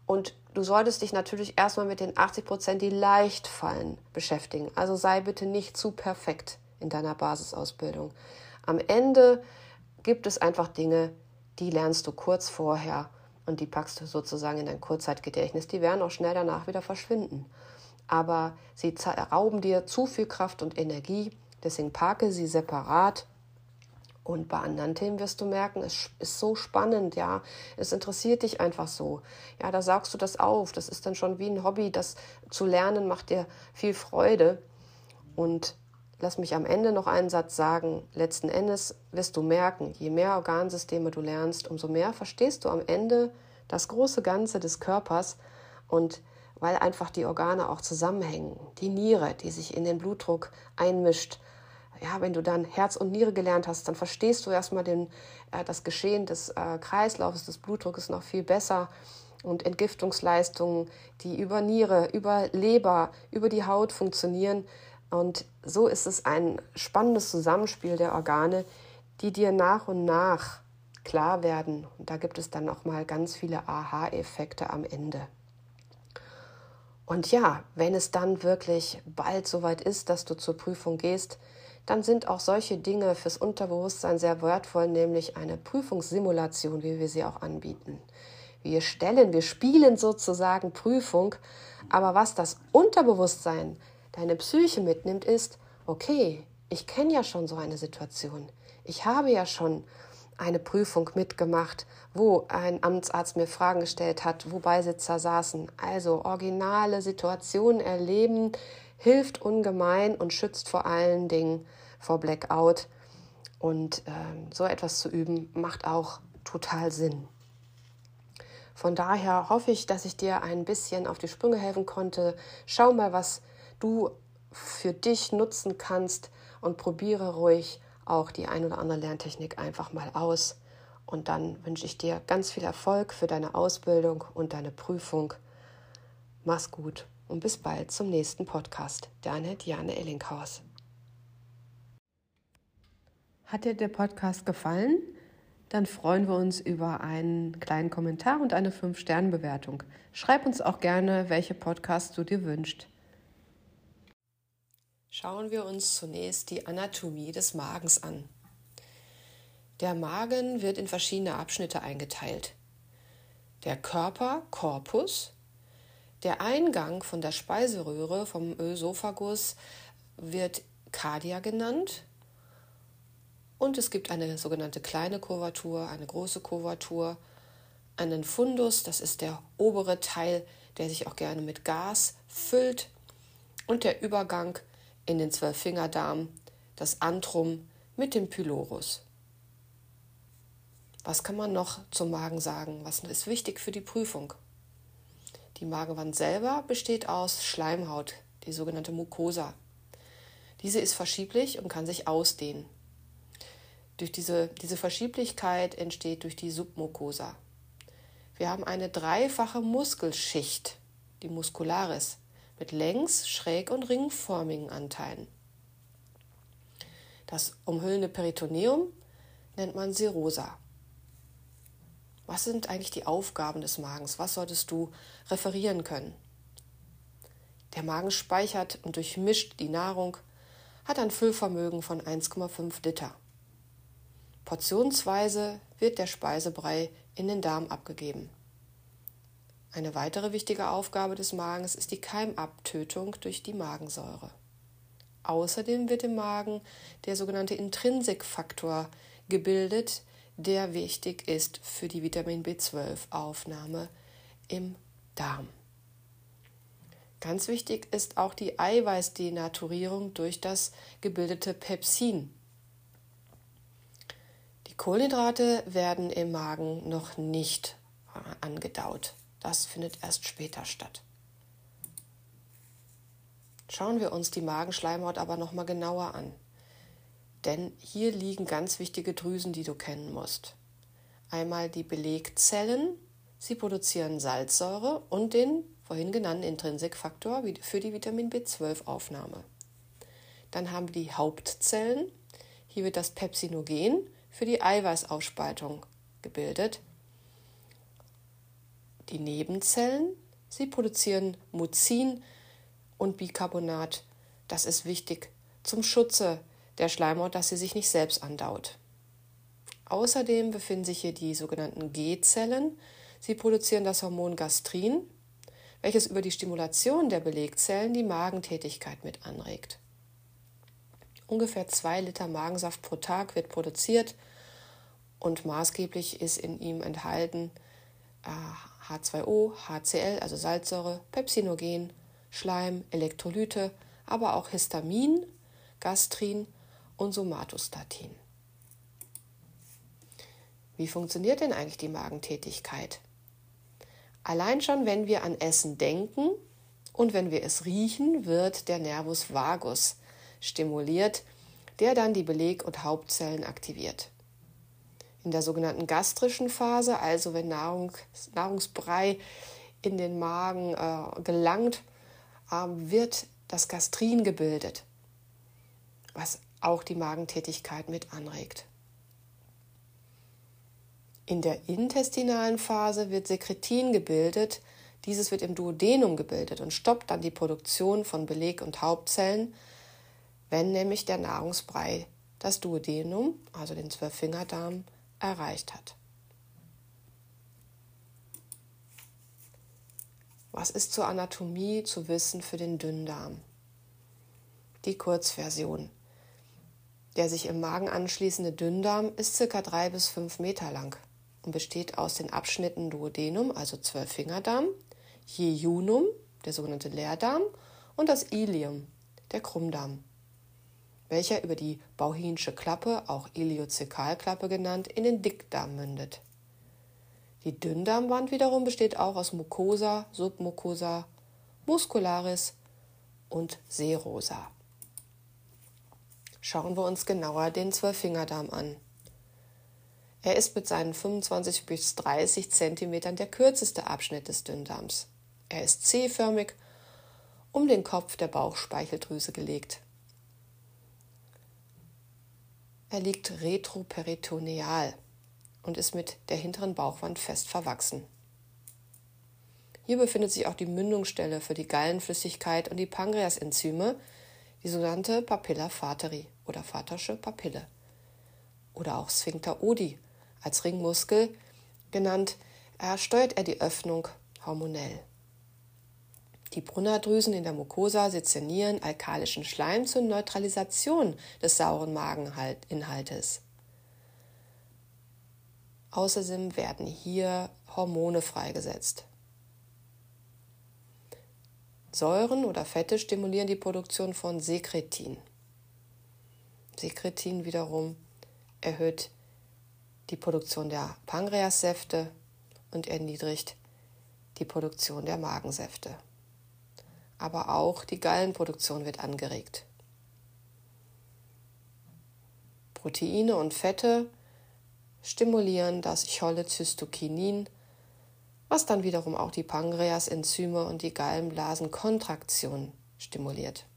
Und du solltest dich natürlich erstmal mit den 80 Prozent, die leicht fallen, beschäftigen. Also sei bitte nicht zu perfekt in deiner Basisausbildung. Am Ende gibt es einfach Dinge, die lernst du kurz vorher und die packst du sozusagen in dein Kurzzeitgedächtnis. Die werden auch schnell danach wieder verschwinden. Aber sie rauben dir zu viel Kraft und Energie. Deswegen parke sie separat und bei anderen Themen wirst du merken, es ist so spannend, ja. Es interessiert dich einfach so. Ja, da sagst du das auf. Das ist dann schon wie ein Hobby. Das zu lernen macht dir viel Freude. Und lass mich am Ende noch einen Satz sagen. Letzten Endes wirst du merken, je mehr Organsysteme du lernst, umso mehr verstehst du am Ende das große Ganze des Körpers und weil einfach die Organe auch zusammenhängen. Die Niere, die sich in den Blutdruck einmischt, ja, wenn du dann Herz und Niere gelernt hast, dann verstehst du erstmal den, äh, das Geschehen des äh, Kreislaufs, des Blutdrucks noch viel besser und Entgiftungsleistungen, die über Niere, über Leber, über die Haut funktionieren. Und so ist es ein spannendes Zusammenspiel der Organe, die dir nach und nach klar werden. Und da gibt es dann auch mal ganz viele Aha-Effekte am Ende. Und ja, wenn es dann wirklich bald soweit ist, dass du zur Prüfung gehst, dann sind auch solche Dinge fürs Unterbewusstsein sehr wertvoll, nämlich eine Prüfungssimulation, wie wir sie auch anbieten. Wir stellen, wir spielen sozusagen Prüfung, aber was das Unterbewusstsein, deine Psyche mitnimmt, ist, okay, ich kenne ja schon so eine Situation. Ich habe ja schon eine Prüfung mitgemacht, wo ein Amtsarzt mir Fragen gestellt hat, wo Beisitzer saßen. Also originale Situationen erleben, hilft ungemein und schützt vor allen Dingen vor Blackout. Und ähm, so etwas zu üben, macht auch total Sinn. Von daher hoffe ich, dass ich dir ein bisschen auf die Sprünge helfen konnte. Schau mal, was du für dich nutzen kannst und probiere ruhig auch die ein oder andere Lerntechnik einfach mal aus. Und dann wünsche ich dir ganz viel Erfolg für deine Ausbildung und deine Prüfung. Mach's gut und bis bald zum nächsten Podcast. Deine Diane Ellinghaus. Hat dir der Podcast gefallen? Dann freuen wir uns über einen kleinen Kommentar und eine 5-Sterne-Bewertung. Schreib uns auch gerne, welche Podcasts du dir wünschst. Schauen wir uns zunächst die Anatomie des Magens an. Der Magen wird in verschiedene Abschnitte eingeteilt. Der Körper, Korpus, der Eingang von der Speiseröhre vom Ösophagus wird Cardia genannt. Und es gibt eine sogenannte kleine Kurvatur, eine große Kurvatur, einen Fundus, das ist der obere Teil, der sich auch gerne mit Gas füllt, und der Übergang in den Zwölffingerdarm, das Antrum mit dem Pylorus. Was kann man noch zum Magen sagen? Was ist wichtig für die Prüfung? Die Magenwand selber besteht aus Schleimhaut, die sogenannte Mucosa. Diese ist verschieblich und kann sich ausdehnen. Durch diese, diese Verschieblichkeit entsteht durch die Submucosa. Wir haben eine dreifache Muskelschicht, die Muscularis, mit längs-, schräg- und ringförmigen Anteilen. Das umhüllende Peritoneum nennt man Serosa. Was sind eigentlich die Aufgaben des Magens? Was solltest du referieren können? Der Magen speichert und durchmischt die Nahrung, hat ein Füllvermögen von 1,5 Liter. Portionsweise wird der Speisebrei in den Darm abgegeben. Eine weitere wichtige Aufgabe des Magens ist die Keimabtötung durch die Magensäure. Außerdem wird im Magen der sogenannte Intrinsikfaktor gebildet, der wichtig ist für die Vitamin B12-Aufnahme im Darm. Ganz wichtig ist auch die Eiweißdenaturierung durch das gebildete Pepsin. Die Kohlenhydrate werden im Magen noch nicht angedaut. Das findet erst später statt. Schauen wir uns die Magenschleimhaut aber noch mal genauer an. Denn hier liegen ganz wichtige Drüsen, die du kennen musst. Einmal die Belegzellen, sie produzieren Salzsäure und den vorhin genannten Intrinsikfaktor für die Vitamin B12-Aufnahme. Dann haben wir die Hauptzellen. Hier wird das Pepsinogen für die Eiweißausspaltung gebildet. Die Nebenzellen, sie produzieren Muzin und Bicarbonat. Das ist wichtig zum Schutze der Schleimhaut, dass sie sich nicht selbst andaut. Außerdem befinden sich hier die sogenannten G-Zellen. Sie produzieren das Hormon Gastrin, welches über die Stimulation der Belegzellen die Magentätigkeit mit anregt. Ungefähr zwei Liter Magensaft pro Tag wird produziert und maßgeblich ist in ihm enthalten äh, H2O, HCl, also Salzsäure, Pepsinogen, Schleim, Elektrolyte, aber auch Histamin, Gastrin und Somatostatin. Wie funktioniert denn eigentlich die Magentätigkeit? Allein schon, wenn wir an Essen denken und wenn wir es riechen, wird der Nervus vagus stimuliert, der dann die Beleg- und Hauptzellen aktiviert. In der sogenannten gastrischen Phase, also wenn Nahrung, Nahrungsbrei in den Magen äh, gelangt, äh, wird das Gastrin gebildet, was auch die Magentätigkeit mit anregt. In der intestinalen Phase wird Sekretin gebildet. Dieses wird im Duodenum gebildet und stoppt dann die Produktion von Beleg- und Hauptzellen, wenn nämlich der Nahrungsbrei das Duodenum, also den Zwölffingerdarm, erreicht hat. Was ist zur Anatomie zu wissen für den Dünndarm? Die Kurzversion. Der sich im Magen anschließende Dünndarm ist circa drei bis fünf Meter lang und besteht aus den Abschnitten Duodenum, also Zwölffingerdarm, Jejunum, der sogenannte Leerdarm, und das Ilium, der Krummdarm, welcher über die Bauhinsche Klappe, auch Iliozekalklappe genannt, in den Dickdarm mündet. Die Dünndarmwand wiederum besteht auch aus Mucosa, Submucosa, Muscularis und Serosa. Schauen wir uns genauer den Zwölffingerdarm an. Er ist mit seinen 25 bis 30 Zentimetern der kürzeste Abschnitt des Dünndarms. Er ist C-förmig um den Kopf der Bauchspeicheldrüse gelegt. Er liegt retroperitoneal und ist mit der hinteren Bauchwand fest verwachsen. Hier befindet sich auch die Mündungsstelle für die Gallenflüssigkeit und die Pankreasenzyme, die sogenannte Papilla fateri oder vatersche Papille oder auch Sphincter odi als Ringmuskel genannt, steuert er die Öffnung hormonell. Die Brunnerdrüsen in der Mucosa sezernieren alkalischen Schleim zur Neutralisation des sauren Mageninhaltes. Außerdem werden hier Hormone freigesetzt. Säuren oder Fette stimulieren die Produktion von Sekretin. Sekretin wiederum erhöht die Produktion der Pankreassäfte und erniedrigt die Produktion der Magensäfte. Aber auch die Gallenproduktion wird angeregt. Proteine und Fette stimulieren das Cholezystokinin, was dann wiederum auch die Pankreasenzyme und die Gallenblasenkontraktion stimuliert.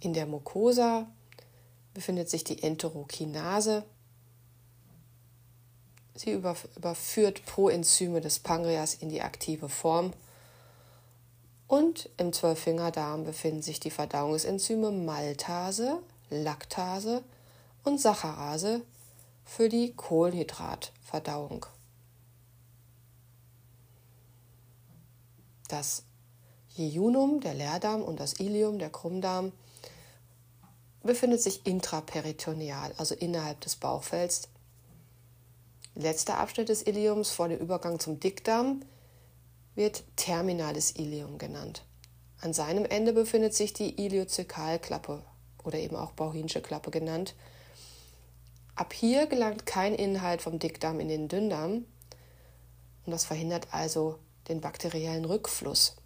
In der Mucosa befindet sich die Enterokinase. Sie überführt Proenzyme des Pankreas in die aktive Form. Und im Zwölffingerdarm befinden sich die Verdauungsenzyme Maltase, Laktase und Saccharase für die Kohlenhydratverdauung. Das Jejunum, der Leerdarm, und das Ilium, der Krummdarm, befindet sich intraperitoneal, also innerhalb des Bauchfells. Letzter Abschnitt des Iliums vor dem Übergang zum Dickdarm wird terminales Ilium genannt. An seinem Ende befindet sich die Iliozekalklappe oder eben auch Bauchinsche Klappe genannt. Ab hier gelangt kein Inhalt vom Dickdarm in den Dünndarm und das verhindert also den bakteriellen Rückfluss.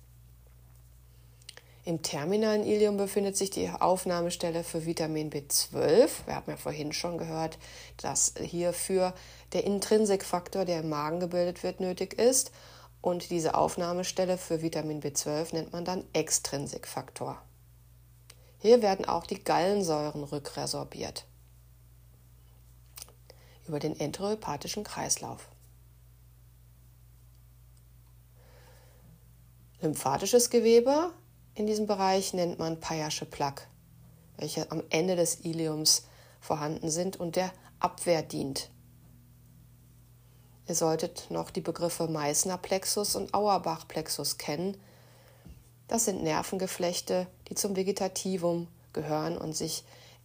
Im terminalen Ilium befindet sich die Aufnahmestelle für Vitamin B12. Wir haben ja vorhin schon gehört, dass hierfür der Intrinsikfaktor, der im Magen gebildet wird, nötig ist. Und diese Aufnahmestelle für Vitamin B12 nennt man dann Extrinsikfaktor. Hier werden auch die Gallensäuren rückresorbiert über den enterohepathischen Kreislauf. Lymphatisches Gewebe in diesem Bereich nennt man Payasche Plaque, welche am Ende des Iliums vorhanden sind und der Abwehr dient. Ihr solltet noch die Begriffe Meißner Plexus und Auerbach Plexus kennen. Das sind Nervengeflechte, die zum Vegetativum gehören und sich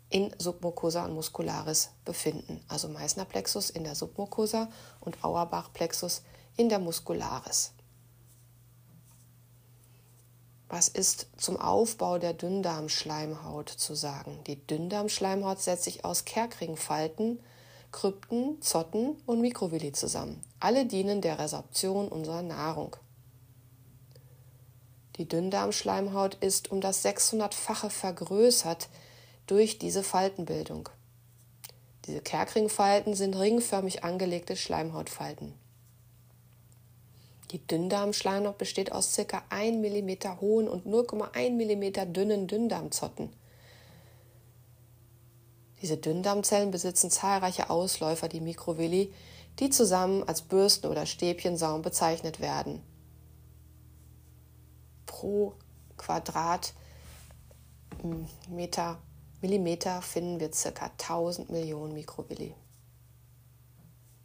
in Submucosa und Muscularis befinden. Also Meißner Plexus in der Submucosa und Auerbach Plexus in der Muscularis. Was ist zum Aufbau der Dünndarmschleimhaut zu sagen? Die Dünndarmschleimhaut setzt sich aus Kerkringfalten, Krypten, Zotten und Mikrovilli zusammen. Alle dienen der Resorption unserer Nahrung. Die Dünndarmschleimhaut ist um das 600-fache vergrößert durch diese Faltenbildung. Diese Kerkringfalten sind ringförmig angelegte Schleimhautfalten. Die Dünndarmschleimhaut besteht aus ca. 1 mm hohen und 0,1 mm dünnen Dünndarmzotten. Diese Dünndarmzellen besitzen zahlreiche Ausläufer, die Mikrovilli, die zusammen als Bürsten oder Stäbchensaum bezeichnet werden. Pro Quadratmeter Millimeter finden wir ca. 1000 Millionen Mikrovilli.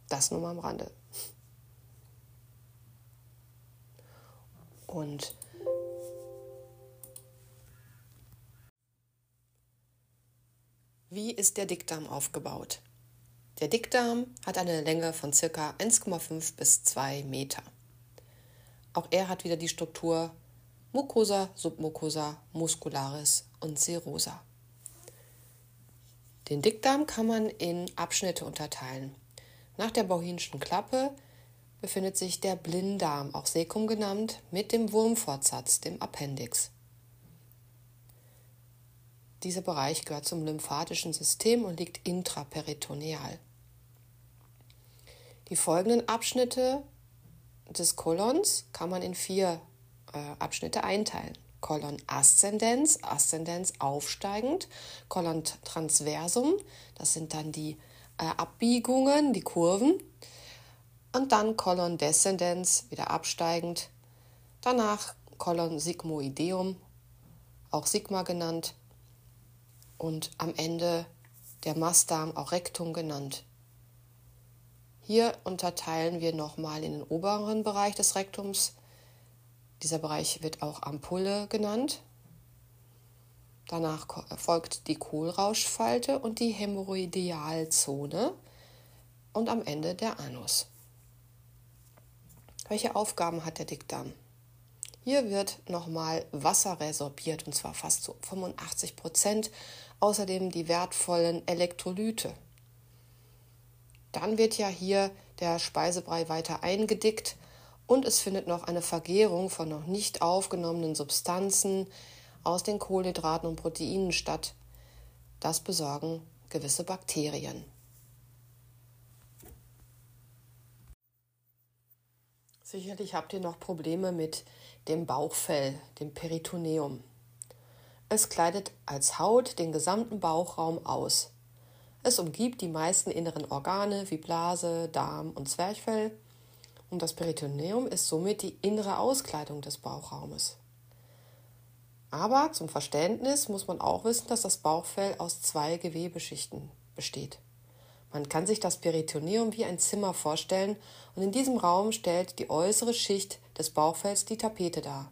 Das nur mal am Rande. Und wie ist der Dickdarm aufgebaut? Der Dickdarm hat eine Länge von ca. 1,5 bis 2 Meter. Auch er hat wieder die Struktur Mucosa, Submucosa, Muscularis und Serosa. Den Dickdarm kann man in Abschnitte unterteilen. Nach der Bauhinschen Klappe befindet sich der Blinddarm, auch Sekum genannt, mit dem Wurmfortsatz, dem Appendix. Dieser Bereich gehört zum lymphatischen System und liegt intraperitoneal. Die folgenden Abschnitte des Kolons kann man in vier äh, Abschnitte einteilen. Kolon Aszendenz, Aszendenz aufsteigend, Kolon Transversum, das sind dann die äh, Abbiegungen, die Kurven, und dann Kolon Deszendenz, wieder absteigend, danach Kolon Sigmoideum, auch Sigma genannt, und am Ende der Mastdarm, auch Rektum genannt. Hier unterteilen wir nochmal in den oberen Bereich des Rektums dieser Bereich wird auch Ampulle genannt. Danach folgt die Kohlrauschfalte und die Hämorrhoidealzone und am Ende der Anus. Welche Aufgaben hat der Dickdarm? Hier wird nochmal Wasser resorbiert und zwar fast zu 85 Prozent. Außerdem die wertvollen Elektrolyte. Dann wird ja hier der Speisebrei weiter eingedickt und es findet noch eine Vergärung von noch nicht aufgenommenen Substanzen aus den Kohlenhydraten und Proteinen statt. Das besorgen gewisse Bakterien. Sicherlich habt ihr noch Probleme mit dem Bauchfell, dem Peritoneum. Es kleidet als Haut den gesamten Bauchraum aus. Es umgibt die meisten inneren Organe wie Blase, Darm und Zwerchfell und das Peritoneum ist somit die innere Auskleidung des Bauchraumes. Aber zum Verständnis muss man auch wissen, dass das Bauchfell aus zwei Gewebeschichten besteht. Man kann sich das Peritoneum wie ein Zimmer vorstellen und in diesem Raum stellt die äußere Schicht des Bauchfells die Tapete dar.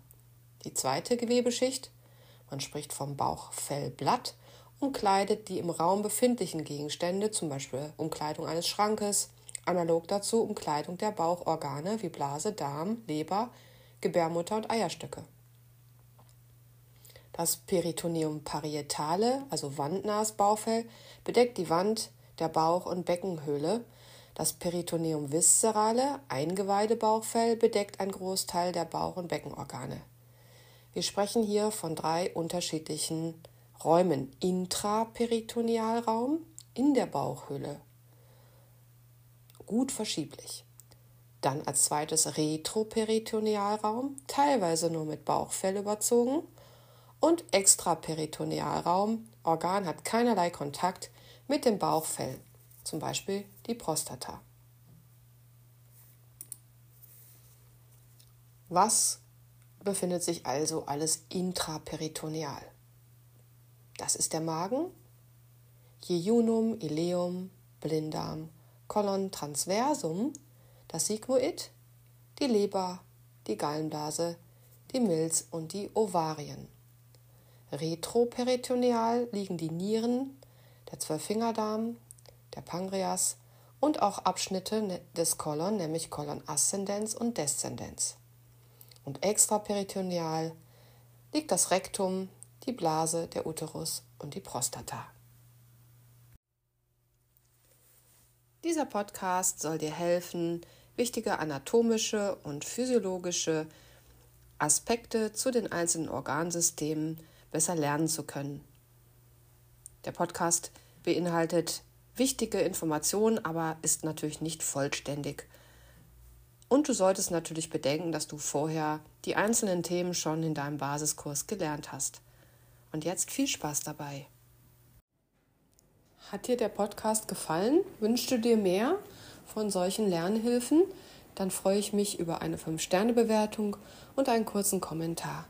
Die zweite Gewebeschicht, man spricht vom Bauchfellblatt, umkleidet die im Raum befindlichen Gegenstände, zum Beispiel Umkleidung eines Schrankes, Analog dazu Umkleidung der Bauchorgane wie Blase, Darm, Leber, Gebärmutter und Eierstöcke. Das Peritoneum parietale, also wandnahes Bauchfell, bedeckt die Wand der Bauch- und Beckenhöhle. Das Peritoneum viscerale, Eingeweidebauchfell, bedeckt einen Großteil der Bauch- und Beckenorgane. Wir sprechen hier von drei unterschiedlichen Räumen. Intraperitonealraum in der Bauchhöhle, gut verschieblich. Dann als zweites Retroperitonealraum, teilweise nur mit Bauchfell überzogen. Und Extraperitonealraum, Organ hat keinerlei Kontakt mit dem Bauchfell, zum Beispiel die Prostata. Was befindet sich also alles intraperitoneal? Das ist der Magen, Jejunum, Ileum, Blinddarm, Colon transversum, das Sigmoid, die Leber, die Gallenblase, die Milz und die Ovarien. Retroperitoneal liegen die Nieren, der Zwölffingerdarm, der Pankreas und auch Abschnitte ne-, des Kolon, nämlich Kolon ascendens und descendens. Und extraperitoneal liegt das Rektum, die Blase, der Uterus und die Prostata. Dieser Podcast soll dir helfen, wichtige anatomische und physiologische Aspekte zu den einzelnen Organsystemen besser lernen zu können. Der Podcast beinhaltet wichtige Informationen, aber ist natürlich nicht vollständig. Und du solltest natürlich bedenken, dass du vorher die einzelnen Themen schon in deinem Basiskurs gelernt hast. Und jetzt viel Spaß dabei. Hat dir der Podcast gefallen? Wünschst du dir mehr von solchen Lernhilfen? Dann freue ich mich über eine 5-Sterne-Bewertung und einen kurzen Kommentar.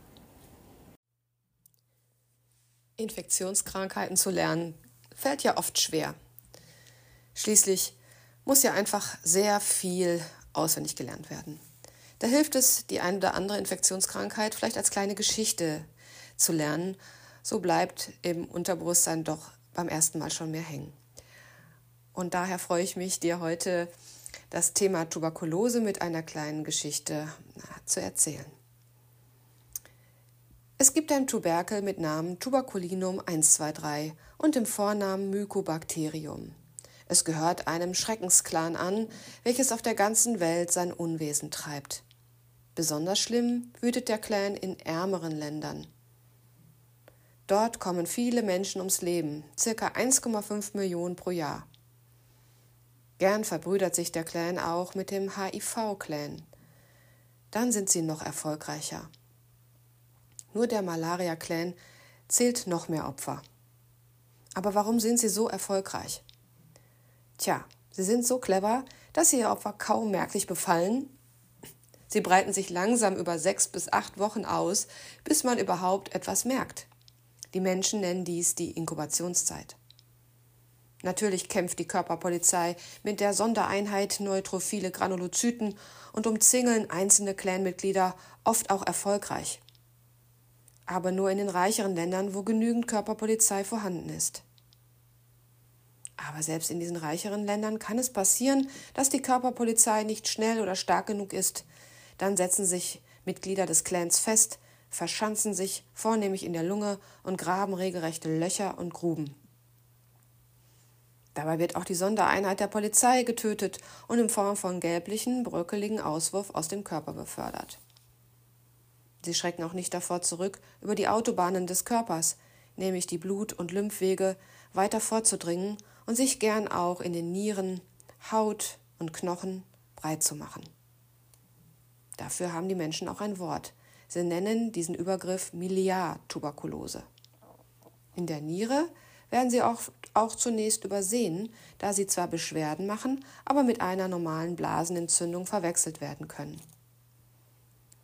Infektionskrankheiten zu lernen fällt ja oft schwer. Schließlich muss ja einfach sehr viel auswendig gelernt werden. Da hilft es, die eine oder andere Infektionskrankheit vielleicht als kleine Geschichte zu lernen. So bleibt im Unterbewusstsein doch beim ersten Mal schon mehr hängen. Und daher freue ich mich, dir heute das Thema Tuberkulose mit einer kleinen Geschichte zu erzählen. Es gibt ein Tuberkel mit Namen Tuberculinum 123 und dem Vornamen Mycobacterium. Es gehört einem Schreckensklan an, welches auf der ganzen Welt sein Unwesen treibt. Besonders schlimm wütet der Clan in ärmeren Ländern. Dort kommen viele Menschen ums Leben, circa 1,5 Millionen pro Jahr. Gern verbrüdert sich der Clan auch mit dem HIV-Clan. Dann sind sie noch erfolgreicher. Nur der Malaria-Clan zählt noch mehr Opfer. Aber warum sind sie so erfolgreich? Tja, sie sind so clever, dass sie ihr Opfer kaum merklich befallen. Sie breiten sich langsam über sechs bis acht Wochen aus, bis man überhaupt etwas merkt. Die Menschen nennen dies die Inkubationszeit. Natürlich kämpft die Körperpolizei mit der Sondereinheit Neutrophile Granulozyten und umzingeln einzelne Clanmitglieder oft auch erfolgreich. Aber nur in den reicheren Ländern, wo genügend Körperpolizei vorhanden ist. Aber selbst in diesen reicheren Ländern kann es passieren, dass die Körperpolizei nicht schnell oder stark genug ist. Dann setzen sich Mitglieder des Clans fest, verschanzen sich vornehmlich in der Lunge und graben regelrechte Löcher und Gruben. Dabei wird auch die Sondereinheit der Polizei getötet und in Form von gelblichen, bröckeligen Auswurf aus dem Körper befördert. Sie schrecken auch nicht davor zurück, über die Autobahnen des Körpers, nämlich die Blut- und Lymphwege, weiter vorzudringen und sich gern auch in den Nieren, Haut und Knochen breit zu machen. Dafür haben die Menschen auch ein Wort, Sie nennen diesen Übergriff Miliartuberkulose. In der Niere werden sie auch, auch zunächst übersehen, da sie zwar Beschwerden machen, aber mit einer normalen Blasenentzündung verwechselt werden können.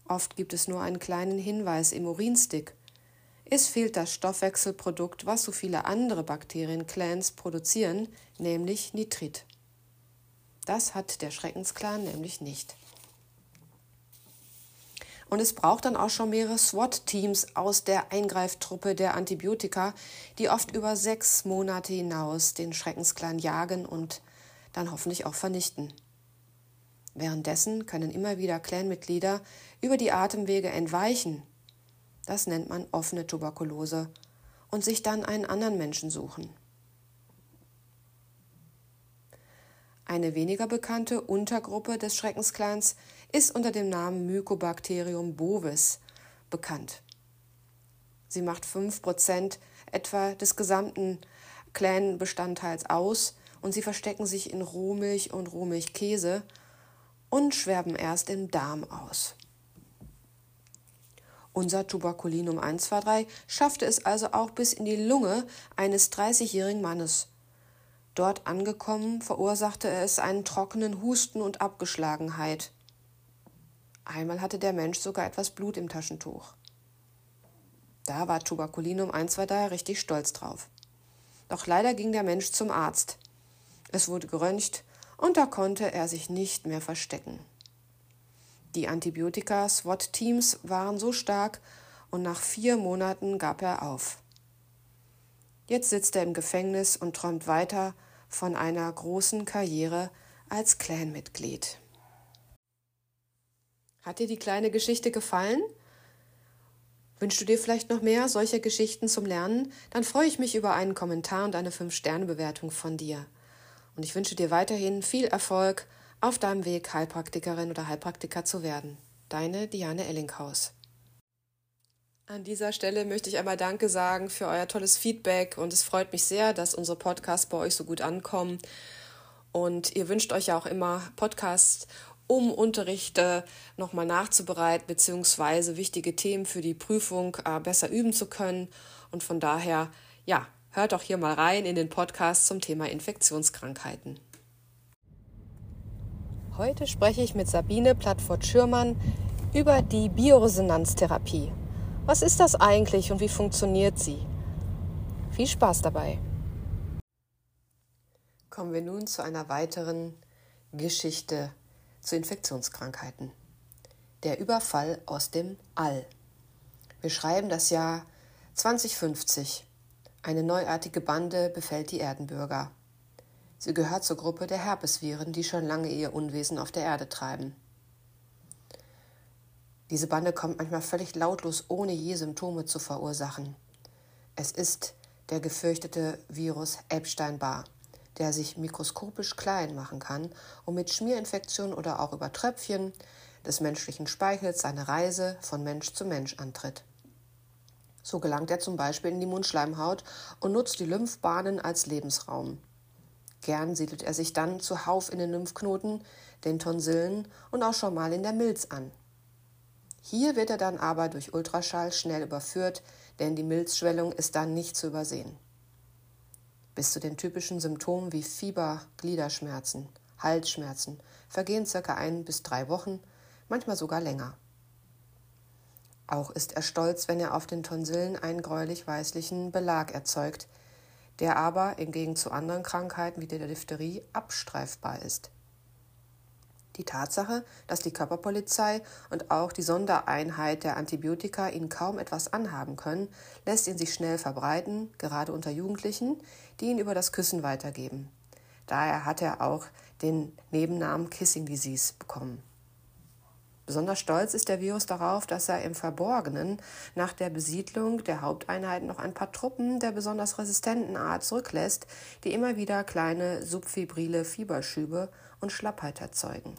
Oft gibt es nur einen kleinen Hinweis im Urinstick. Es fehlt das Stoffwechselprodukt, was so viele andere Bakterienclans produzieren, nämlich Nitrit. Das hat der Schreckensklan nämlich nicht. Und es braucht dann auch schon mehrere SWAT-Teams aus der Eingreiftruppe der Antibiotika, die oft über sechs Monate hinaus den Schreckensklan jagen und dann hoffentlich auch vernichten. Währenddessen können immer wieder Clanmitglieder über die Atemwege entweichen. Das nennt man offene Tuberkulose und sich dann einen anderen Menschen suchen. Eine weniger bekannte Untergruppe des Schreckensklans ist unter dem Namen Mycobacterium bovis bekannt. Sie macht 5% etwa des gesamten Clan-Bestandteils aus und sie verstecken sich in Rohmilch und Rohmilchkäse und schwerben erst im Darm aus. Unser Tuberkulinum 123 schaffte es also auch bis in die Lunge eines 30-jährigen Mannes. Dort angekommen verursachte es einen trockenen Husten und Abgeschlagenheit. Einmal hatte der Mensch sogar etwas Blut im Taschentuch. Da war Tuberkulinum 123 richtig stolz drauf. Doch leider ging der Mensch zum Arzt. Es wurde geröntgt und da konnte er sich nicht mehr verstecken. Die Antibiotika-SWAT-Teams waren so stark und nach vier Monaten gab er auf. Jetzt sitzt er im Gefängnis und träumt weiter von einer großen Karriere als Clanmitglied. Hat dir die kleine Geschichte gefallen? Wünschst du dir vielleicht noch mehr solcher Geschichten zum Lernen? Dann freue ich mich über einen Kommentar und eine 5-Sterne-Bewertung von dir. Und ich wünsche dir weiterhin viel Erfolg auf deinem Weg, Heilpraktikerin oder Heilpraktiker zu werden. Deine Diane Ellinghaus. An dieser Stelle möchte ich einmal Danke sagen für euer tolles Feedback und es freut mich sehr, dass unsere Podcasts bei euch so gut ankommen. Und ihr wünscht euch ja auch immer Podcasts, um Unterrichte nochmal nachzubereiten, beziehungsweise wichtige Themen für die Prüfung äh, besser üben zu können. Und von daher, ja, hört doch hier mal rein in den Podcast zum Thema Infektionskrankheiten. Heute spreche ich mit Sabine Plattfurt-Schürmann über die Bioresonanztherapie. Was ist das eigentlich und wie funktioniert sie? Viel Spaß dabei. Kommen wir nun zu einer weiteren Geschichte zu Infektionskrankheiten. Der Überfall aus dem All. Wir schreiben das Jahr 2050. Eine neuartige Bande befällt die Erdenbürger. Sie gehört zur Gruppe der Herpesviren, die schon lange ihr Unwesen auf der Erde treiben. Diese Bande kommt manchmal völlig lautlos, ohne je Symptome zu verursachen. Es ist der gefürchtete Virus Epstein-Barr, der sich mikroskopisch klein machen kann und mit Schmierinfektionen oder auch über Tröpfchen des menschlichen Speichels seine Reise von Mensch zu Mensch antritt. So gelangt er zum Beispiel in die Mundschleimhaut und nutzt die Lymphbahnen als Lebensraum. Gern siedelt er sich dann zuhauf in den Lymphknoten, den Tonsillen und auch schon mal in der Milz an. Hier wird er dann aber durch Ultraschall schnell überführt, denn die Milzschwellung ist dann nicht zu übersehen. Bis zu den typischen Symptomen wie Fieber, Gliederschmerzen, Halsschmerzen vergehen circa ein bis drei Wochen, manchmal sogar länger. Auch ist er stolz, wenn er auf den Tonsillen einen gräulich-weißlichen Belag erzeugt, der aber im Gegensatz zu anderen Krankheiten wie der Diphtherie abstreifbar ist. Die Tatsache, dass die Körperpolizei und auch die Sondereinheit der Antibiotika ihn kaum etwas anhaben können, lässt ihn sich schnell verbreiten, gerade unter Jugendlichen, die ihn über das Küssen weitergeben. Daher hat er auch den Nebennamen Kissing Disease bekommen. Besonders stolz ist der Virus darauf, dass er im Verborgenen nach der Besiedlung der Haupteinheiten noch ein paar Truppen der besonders resistenten Art zurücklässt, die immer wieder kleine subfibrile Fieberschübe und Schlappheit erzeugen.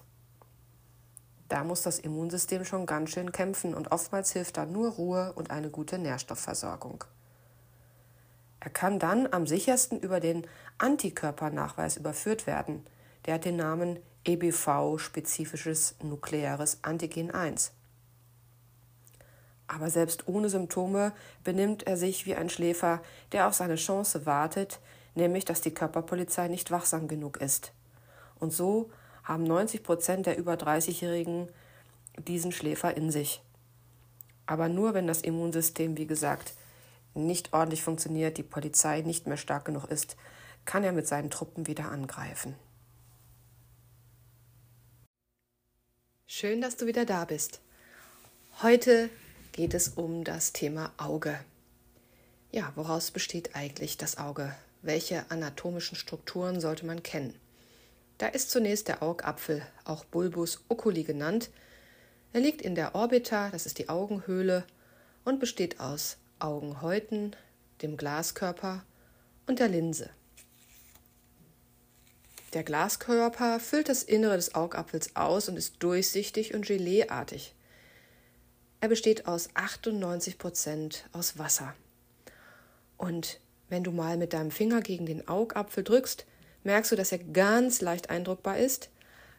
Da muss das Immunsystem schon ganz schön kämpfen und oftmals hilft da nur Ruhe und eine gute Nährstoffversorgung. Er kann dann am sichersten über den Antikörpernachweis überführt werden. Der hat den Namen EBV-spezifisches nukleares Antigen 1. Aber selbst ohne Symptome benimmt er sich wie ein Schläfer, der auf seine Chance wartet, nämlich dass die Körperpolizei nicht wachsam genug ist. Und so haben 90 Prozent der über 30-Jährigen diesen Schläfer in sich. Aber nur wenn das Immunsystem, wie gesagt, nicht ordentlich funktioniert, die Polizei nicht mehr stark genug ist, kann er mit seinen Truppen wieder angreifen. Schön, dass du wieder da bist. Heute geht es um das Thema Auge. Ja, woraus besteht eigentlich das Auge? Welche anatomischen Strukturen sollte man kennen? Da ist zunächst der Augapfel, auch Bulbus oculi genannt. Er liegt in der Orbita, das ist die Augenhöhle, und besteht aus Augenhäuten, dem Glaskörper und der Linse. Der Glaskörper füllt das Innere des Augapfels aus und ist durchsichtig und geleeartig. Er besteht aus 98 Prozent aus Wasser. Und wenn du mal mit deinem Finger gegen den Augapfel drückst, merkst du, dass er ganz leicht eindruckbar ist,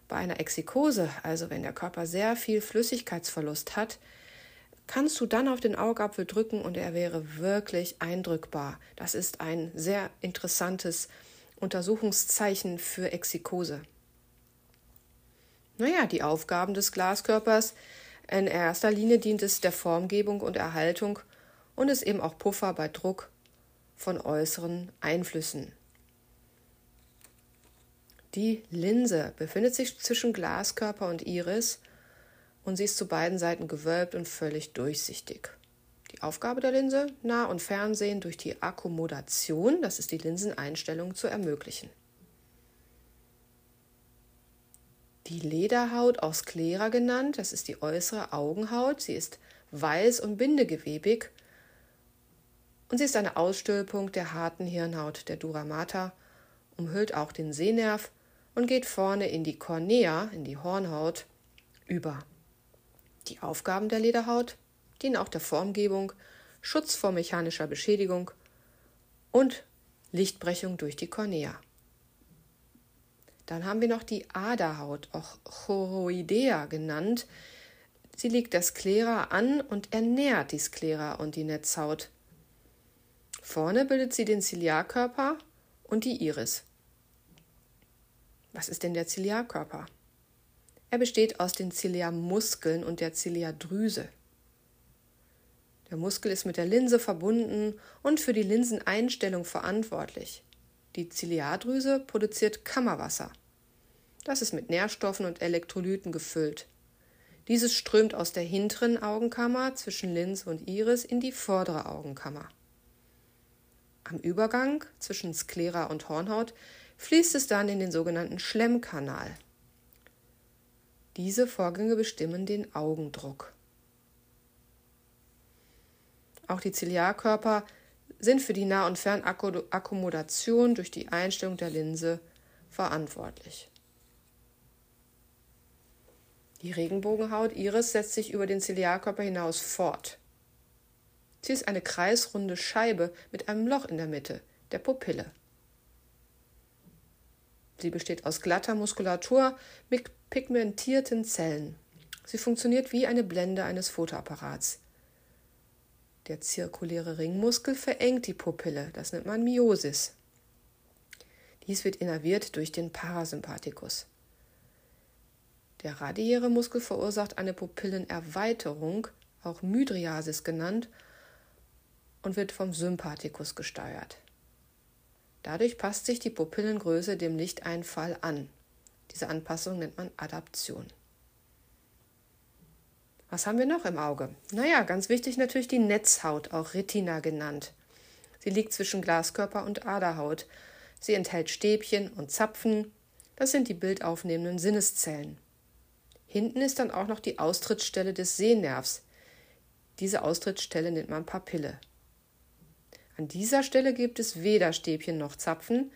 Bei einer Exikose, also wenn der Körper sehr viel Flüssigkeitsverlust hat, kannst du dann auf den Augapfel drücken und er wäre wirklich eindrückbar. Das ist ein sehr interessantes Untersuchungszeichen für Exikose. Naja, die Aufgaben des Glaskörpers. In erster Linie dient es der Formgebung und Erhaltung und ist eben auch Puffer bei Druck von äußeren Einflüssen. Die Linse befindet sich zwischen Glaskörper und Iris und sie ist zu beiden Seiten gewölbt und völlig durchsichtig. Die Aufgabe der Linse, Nah- und Fernsehen durch die Akkommodation, das ist die Linseneinstellung, zu ermöglichen. Die Lederhaut aus Sclera genannt, das ist die äußere Augenhaut. Sie ist weiß und bindegewebig und sie ist eine Ausstülpung der harten Hirnhaut der Dura mater, umhüllt auch den Sehnerv und geht vorne in die Cornea, in die Hornhaut, über. Die Aufgaben der Lederhaut dienen auch der Formgebung, Schutz vor mechanischer Beschädigung und Lichtbrechung durch die Cornea. Dann haben wir noch die Aderhaut, auch Choroidea genannt. Sie liegt der Sklera an und ernährt die Sklera und die Netzhaut. Vorne bildet sie den Ziliarkörper und die Iris. Was ist denn der Ziliarkörper? Er besteht aus den Ziliarmuskeln und der Ziliardrüse. Der Muskel ist mit der Linse verbunden und für die Linseneinstellung verantwortlich. Die Ziliardrüse produziert Kammerwasser. Das ist mit Nährstoffen und Elektrolyten gefüllt. Dieses strömt aus der hinteren Augenkammer zwischen Linse und Iris in die vordere Augenkammer. Am Übergang zwischen Sklera und Hornhaut fließt es dann in den sogenannten Schlemmkanal. Diese Vorgänge bestimmen den Augendruck. Auch die Ziliarkörper sind für die Nah- und Fernakkommodation durch die Einstellung der Linse verantwortlich. Die Regenbogenhaut Iris setzt sich über den Ziliarkörper hinaus fort. Sie ist eine kreisrunde Scheibe mit einem Loch in der Mitte, der Pupille. Sie besteht aus glatter Muskulatur mit pigmentierten Zellen. Sie funktioniert wie eine Blende eines Fotoapparats. Der zirkuläre Ringmuskel verengt die Pupille, das nennt man Miosis. Dies wird innerviert durch den Parasympathikus. Der radiäre Muskel verursacht eine Pupillenerweiterung, auch Mydriasis genannt, und wird vom Sympathikus gesteuert. Dadurch passt sich die Pupillengröße dem Lichteinfall an. Diese Anpassung nennt man Adaption. Was haben wir noch im Auge? Naja, ganz wichtig natürlich die Netzhaut, auch Retina genannt. Sie liegt zwischen Glaskörper und Aderhaut. Sie enthält Stäbchen und Zapfen. Das sind die bildaufnehmenden Sinneszellen. Hinten ist dann auch noch die Austrittsstelle des Sehnervs. Diese Austrittsstelle nennt man Papille. An dieser Stelle gibt es weder Stäbchen noch Zapfen,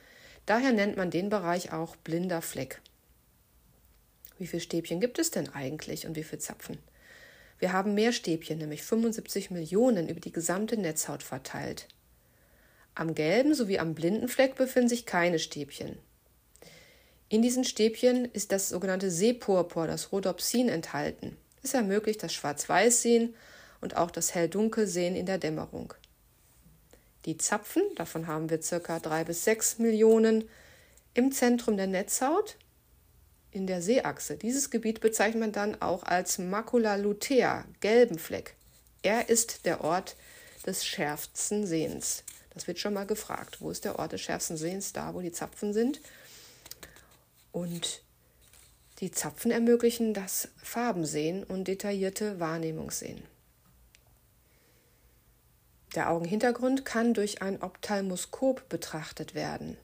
daher nennt man den Bereich auch blinder Fleck. Wie viele Stäbchen gibt es denn eigentlich und wie viele Zapfen? Wir haben mehr Stäbchen, nämlich 75 Millionen über die gesamte Netzhaut verteilt. Am gelben sowie am blinden Fleck befinden sich keine Stäbchen. In diesen Stäbchen ist das sogenannte Sehpurpur, das Rhodopsin, enthalten. Es ermöglicht das Schwarz-Weiß-Sehen und auch das Hell-Dunkel-Sehen in der Dämmerung. Die Zapfen, davon haben wir ca. 3 bis 6 Millionen, im Zentrum der Netzhaut, in der Seeachse. Dieses Gebiet bezeichnet man dann auch als Macula lutea, gelben Fleck. Er ist der Ort des schärfsten Sehens. Das wird schon mal gefragt. Wo ist der Ort des schärfsten Sehens? Da, wo die Zapfen sind. Und die Zapfen ermöglichen das Farbensehen und detaillierte Wahrnehmungssehen. Der Augenhintergrund kann durch ein Ophthalmoskop betrachtet werden.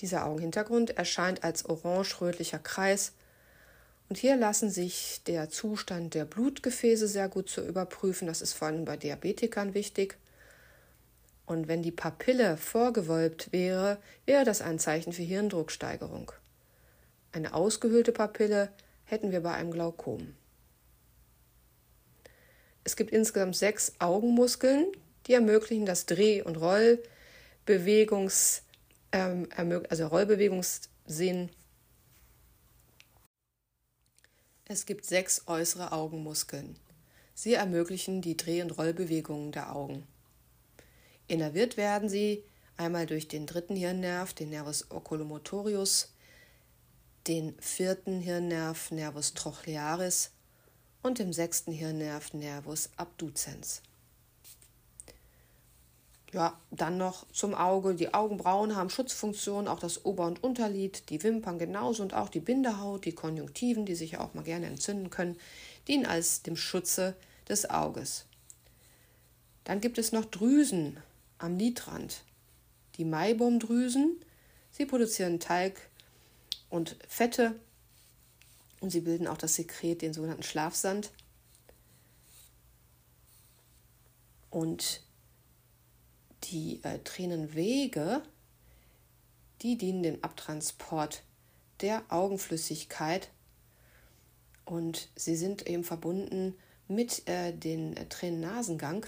Dieser Augenhintergrund erscheint als orange-rötlicher Kreis und hier lassen sich der Zustand der Blutgefäße sehr gut zu überprüfen. Das ist vor allem bei Diabetikern wichtig. Und wenn die Papille vorgewölbt wäre, wäre das ein Zeichen für Hirndrucksteigerung. Eine ausgehöhlte Papille hätten wir bei einem Glaukom. Es gibt insgesamt sechs Augenmuskeln, die ermöglichen das Dreh- und Rollbewegungs, ähm, also Rollbewegungssinn Es gibt sechs äußere Augenmuskeln. Sie ermöglichen die Dreh- und Rollbewegungen der Augen. Innerviert werden sie einmal durch den dritten Hirnnerv, den Nervus oculomotorius, den vierten Hirnnerv Nervus trochlearis und dem sechsten Hirnnerv Nervus abducens. Ja, dann noch zum Auge. Die Augenbrauen haben Schutzfunktion, auch das Ober- und Unterlid, die Wimpern genauso und auch die Bindehaut, die Konjunktiven, die sich ja auch mal gerne entzünden können, dienen als dem Schutze des Auges. Dann gibt es noch Drüsen am Lidrand. Die Maibomdrüsen, sie produzieren Talg und Fette und sie bilden auch das Sekret, den sogenannten Schlafsand. Und die äh, Tränenwege, die dienen dem Abtransport der Augenflüssigkeit und sie sind eben verbunden mit äh, dem äh, Tränennasengang.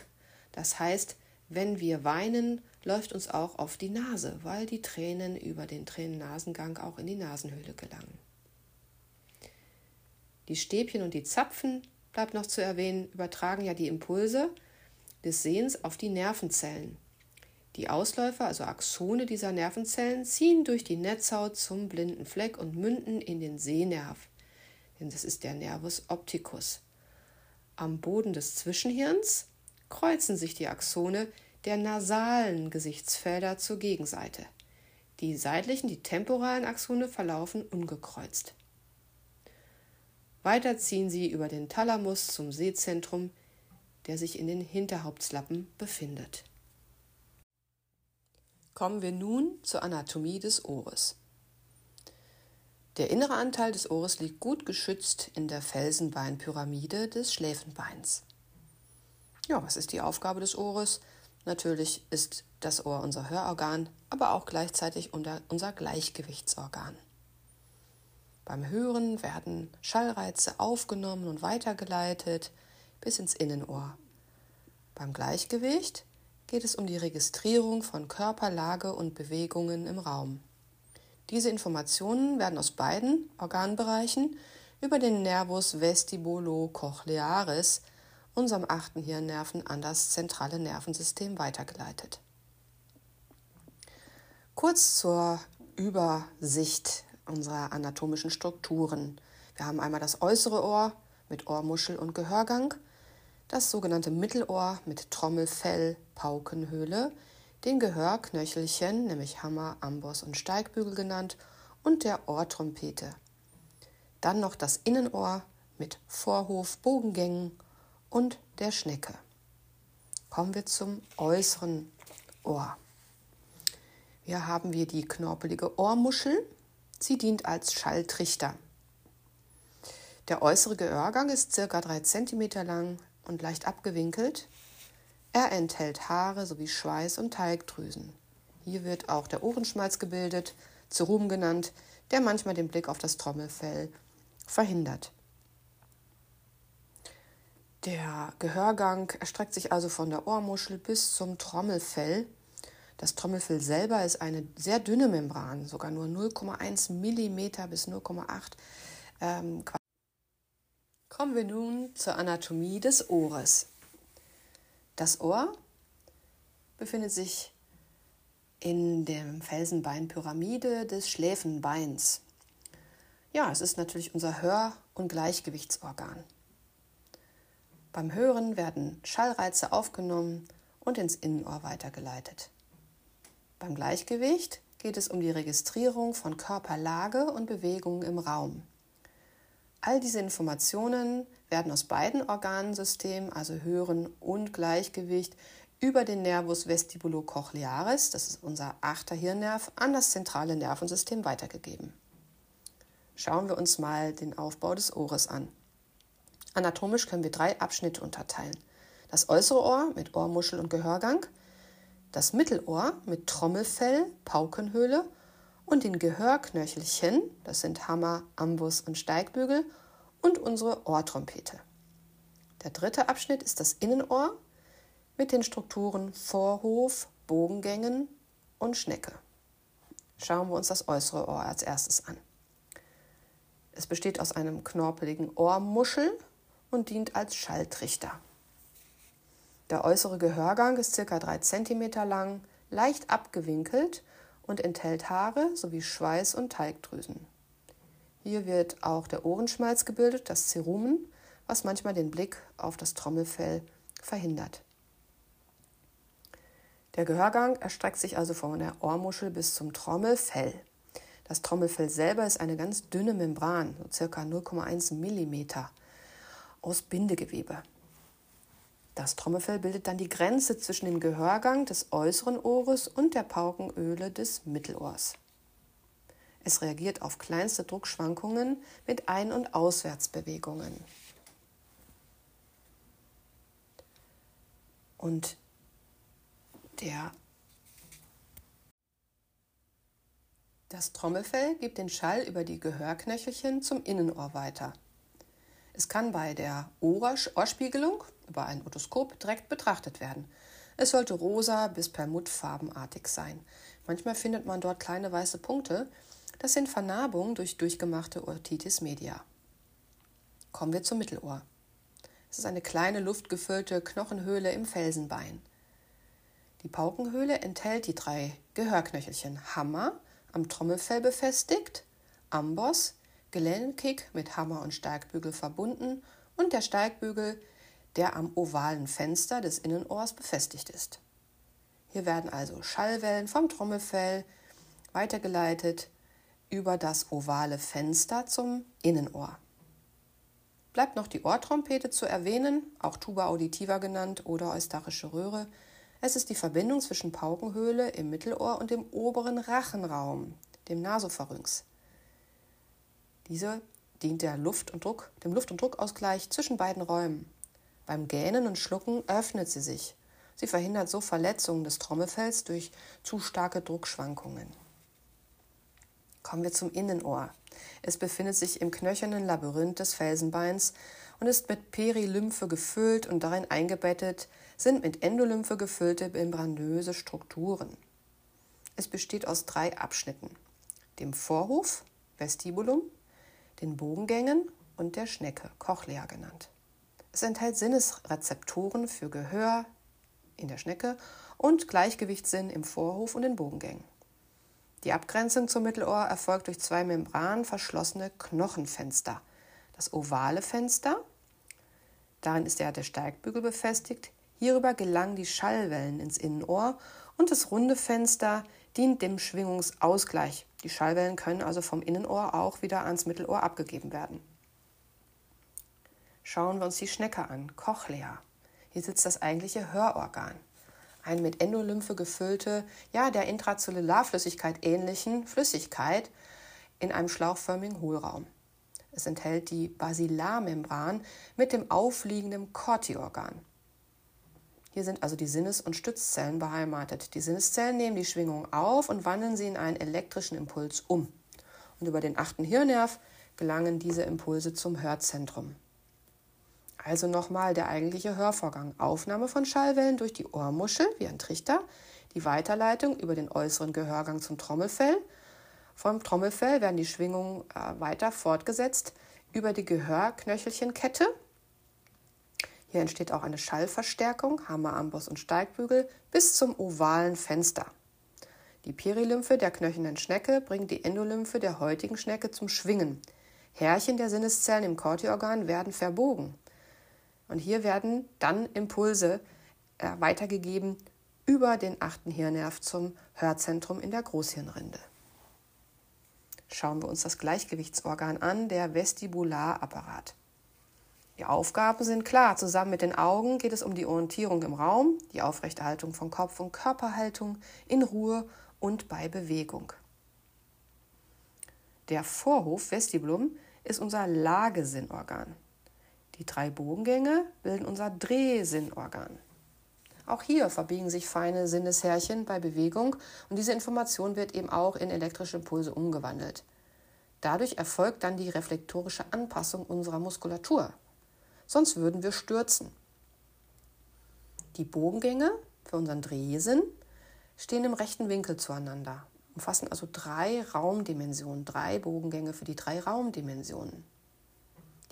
Das heißt, wenn wir weinen, läuft uns auch auf die Nase, weil die Tränen über den Tränennasengang auch in die Nasenhöhle gelangen. Die Stäbchen und die Zapfen, bleibt noch zu erwähnen, übertragen ja die Impulse des Sehens auf die Nervenzellen. Die Ausläufer, also Axone dieser Nervenzellen, ziehen durch die Netzhaut zum blinden Fleck und münden in den Sehnerv, denn das ist der Nervus opticus. Am Boden des Zwischenhirns kreuzen sich die Axone der nasalen Gesichtsfelder zur Gegenseite. Die seitlichen, die temporalen Axone verlaufen ungekreuzt. Weiter ziehen sie über den Thalamus zum Sehzentrum, der sich in den Hinterhauptslappen befindet. Kommen wir nun zur Anatomie des Ohres. Der innere Anteil des Ohres liegt gut geschützt in der Felsenbeinpyramide des Schläfenbeins. Ja, was ist die Aufgabe des Ohres? Natürlich ist das Ohr unser Hörorgan, aber auch gleichzeitig unser Gleichgewichtsorgan. Beim Hören werden Schallreize aufgenommen und weitergeleitet bis ins Innenohr. Beim Gleichgewicht geht es um die Registrierung von Körperlage und Bewegungen im Raum. Diese Informationen werden aus beiden Organbereichen über den Nervus vestibulo-cochlearis, unserem achten Hirnnerven, an das zentrale Nervensystem weitergeleitet. Kurz zur Übersicht unserer anatomischen Strukturen. Wir haben einmal das äußere Ohr mit Ohrmuschel und Gehörgang, das sogenannte Mittelohr mit Trommelfell, Paukenhöhle, den Gehörknöchelchen, nämlich Hammer, Amboss und Steigbügel genannt, und der Ohrtrompete. Dann noch das Innenohr mit Vorhof, Bogengängen und der Schnecke. Kommen wir zum äußeren Ohr. Hier haben wir die knorpelige Ohrmuschel. Sie dient als Schalltrichter. Der äußere Gehörgang ist ca. 3 cm lang, und leicht abgewinkelt. Er enthält Haare sowie Schweiß und Teigdrüsen. Hier wird auch der Ohrenschmalz gebildet, Zerum genannt, der manchmal den Blick auf das Trommelfell verhindert. Der Gehörgang erstreckt sich also von der Ohrmuschel bis zum Trommelfell. Das Trommelfell selber ist eine sehr dünne Membran, sogar nur 0,1 mm bis 0,8 ähm, Kommen wir nun zur Anatomie des Ohres. Das Ohr befindet sich in dem Felsenbeinpyramide des Schläfenbeins. Ja, es ist natürlich unser Hör- und Gleichgewichtsorgan. Beim Hören werden Schallreize aufgenommen und ins Innenohr weitergeleitet. Beim Gleichgewicht geht es um die Registrierung von Körperlage und Bewegungen im Raum. All diese Informationen werden aus beiden Organsystemen, also Hören und Gleichgewicht, über den Nervus vestibulo-cochlearis, das ist unser achter Hirnnerv, an das zentrale Nervensystem weitergegeben. Schauen wir uns mal den Aufbau des Ohres an. Anatomisch können wir drei Abschnitte unterteilen. Das äußere Ohr mit Ohrmuschel und Gehörgang, das Mittelohr mit Trommelfell, Paukenhöhle und den Gehörknöchelchen, das sind Hammer, Ambus und Steigbügel, und unsere Ohrtrompete. Der dritte Abschnitt ist das Innenohr mit den Strukturen Vorhof, Bogengängen und Schnecke. Schauen wir uns das äußere Ohr als erstes an. Es Es besteht aus einem knorpeligen Ohrmuschel und dient als Schalltrichter. Der äußere Gehörgang ist ca. 3 cm lang, leicht abgewinkelt und enthält Haare sowie Schweiß und Talgdrüsen. Hier wird auch der Ohrenschmalz gebildet, das Cerumen, was manchmal den Blick auf das Trommelfell verhindert. Der Gehörgang erstreckt sich also von der Ohrmuschel bis zum Trommelfell. Das Trommelfell selber ist eine ganz dünne Membran, so ca. 0,1 mm, aus Bindegewebe. Das Trommelfell bildet dann die Grenze zwischen dem Gehörgang des äußeren Ohres und der Paukenöle des Mittelohrs. Es reagiert auf kleinste Druckschwankungen mit Ein- und Auswärtsbewegungen. Und der das Trommelfell gibt den Schall über die Gehörknöchelchen zum Innenohr weiter. Es kann bei der Ohrspiegelung über ein Otoskop direkt betrachtet werden. Es sollte rosa bis perlmuttfarbenartig sein. Manchmal findet man dort kleine weiße Punkte. Das sind Vernarbungen durch durchgemachte Otitis media. Kommen wir zum Mittelohr. Es ist eine kleine luftgefüllte Knochenhöhle im Felsenbein. Die Paukenhöhle enthält die drei Gehörknöchelchen Hammer, am Trommelfell befestigt, Amboss, gelenkig mit Hammer und Steigbügel verbunden und der Steigbügel, der am ovalen Fenster des Innenohrs befestigt ist. Hier werden also Schallwellen vom Trommelfell weitergeleitet über das ovale Fenster zum Innenohr. Bleibt noch die Ohrtrompete zu erwähnen, auch Tuba auditiva genannt oder eustarische Röhre. Es ist die Verbindung zwischen Paukenhöhle im Mittelohr und dem oberen Rachenraum, dem Nasopharynx. Diese dient der Luft und Druck, dem Luft- und Druckausgleich zwischen beiden Räumen. Beim Gähnen und Schlucken öffnet sie sich. Sie verhindert so Verletzungen des Trommelfells durch zu starke Druckschwankungen. Kommen wir zum Innenohr. Es befindet sich im knöchernen Labyrinth des Felsenbeins und ist mit Perilymphe gefüllt und darin eingebettet sind mit Endolymphe gefüllte membranöse Strukturen. Es besteht aus drei Abschnitten: dem Vorhof, Vestibulum, den Bogengängen und der Schnecke, Cochlea genannt. Es enthält Sinnesrezeptoren für Gehör in der Schnecke und Gleichgewichtssinn im Vorhof und den Bogengängen. Die Abgrenzung zum Mittelohr erfolgt durch zwei membranverschlossene Knochenfenster. Das ovale Fenster, darin ist ja der Steigbügel befestigt, hierüber gelangen die Schallwellen ins Innenohr und das runde Fenster dient dem Schwingungsausgleich. Die Schallwellen können also vom Innenohr auch wieder ans Mittelohr abgegeben werden. Schauen wir uns die Schnecke an, Cochlea. Hier sitzt das eigentliche Hörorgan. Ein mit Endolymphe gefüllte, ja, der Intrazellularflüssigkeit ähnlichen Flüssigkeit in einem schlauchförmigen Hohlraum. Es enthält die Basilarmembran mit dem aufliegenden Cortiorgan. Hier sind also die Sinnes- und Stützzellen beheimatet. Die Sinneszellen nehmen die Schwingung auf und wandeln sie in einen elektrischen Impuls um. Und über den achten Hirnnerv gelangen diese Impulse zum Hörzentrum. Also nochmal der eigentliche Hörvorgang. Aufnahme von Schallwellen durch die Ohrmuschel wie ein Trichter, die Weiterleitung über den äußeren Gehörgang zum Trommelfell. Vom Trommelfell werden die Schwingungen äh, weiter fortgesetzt über die Gehörknöchelchenkette hier entsteht auch eine Schallverstärkung, Hammer, Amboss und Steigbügel bis zum ovalen Fenster. Die Perilymphe der knöchernen Schnecke bringt die Endolymphe der heutigen Schnecke zum Schwingen. Härchen der Sinneszellen im Cortiorgan werden verbogen. Und hier werden dann Impulse äh, weitergegeben über den achten Hirnnerv zum Hörzentrum in der Großhirnrinde. Schauen wir uns das Gleichgewichtsorgan an, der Vestibularapparat. Die Aufgaben sind klar. Zusammen mit den Augen geht es um die Orientierung im Raum, die Aufrechterhaltung von Kopf- und Körperhaltung in Ruhe und bei Bewegung. Der Vorhof Vestibulum ist unser Lagesinnorgan. Die drei Bogengänge bilden unser Drehsinnorgan. Auch hier verbiegen sich feine Sinneshärchen bei Bewegung und diese Information wird eben auch in elektrische Impulse umgewandelt. Dadurch erfolgt dann die reflektorische Anpassung unserer Muskulatur sonst würden wir stürzen. Die Bogengänge für unseren Drehsinn stehen im rechten Winkel zueinander umfassen also drei Raumdimensionen, drei Bogengänge für die drei Raumdimensionen.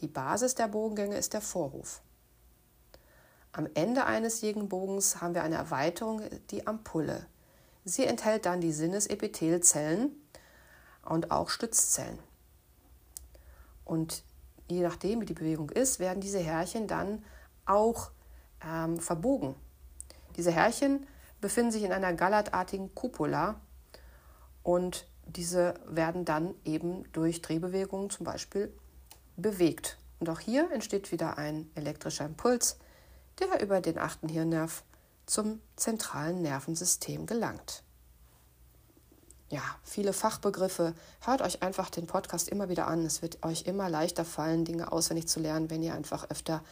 Die Basis der Bogengänge ist der Vorhof. Am Ende eines jeden Bogens haben wir eine Erweiterung, die Ampulle. Sie enthält dann die Sinnesepithelzellen und auch Stützzellen. Und je nachdem, wie die Bewegung ist, werden diese Härchen dann auch ähm, verbogen. Diese Härchen befinden sich in einer gallertartigen Cupola und diese werden dann eben durch Drehbewegungen zum Beispiel bewegt. Und auch hier entsteht wieder ein elektrischer Impuls, der über den achten Hirnnerv zum zentralen Nervensystem gelangt. Ja, viele Fachbegriffe. Hört euch einfach den Podcast immer wieder an. Es wird euch immer leichter fallen, Dinge auswendig zu lernen, wenn ihr einfach öfter,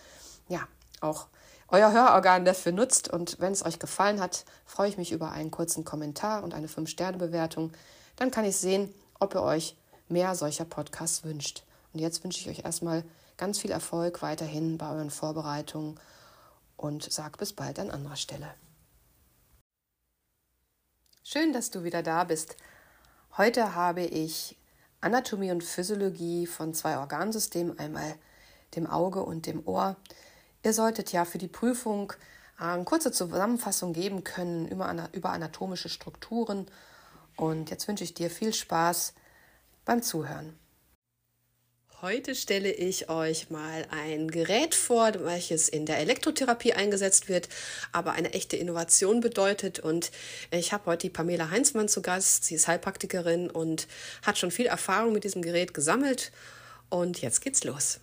ja, auch euer Hörorgan dafür nutzt. Und wenn es euch gefallen hat, freue ich mich über einen kurzen Kommentar und eine 5-Sterne-Bewertung. Dann kann ich sehen, ob ihr euch mehr solcher Podcasts wünscht. Und jetzt wünsche ich euch erstmal ganz viel Erfolg weiterhin bei euren Vorbereitungen und sage bis bald an anderer Stelle. Schön, dass du wieder da bist. Heute habe ich Anatomie und Physiologie von zwei Organsystemen, einmal dem Auge und dem Ohr. Ihr solltet ja für die Prüfung eine kurze Zusammenfassung geben können über anatomische Strukturen. Und jetzt wünsche ich dir viel Spaß beim Zuhören. Heute stelle ich euch mal ein Gerät vor, welches in der Elektrotherapie eingesetzt wird, aber eine echte Innovation bedeutet. Und ich habe heute die Pamela Heinzmann zu Gast. Sie ist Heilpraktikerin und hat schon viel Erfahrung mit diesem Gerät gesammelt. Und jetzt geht's los.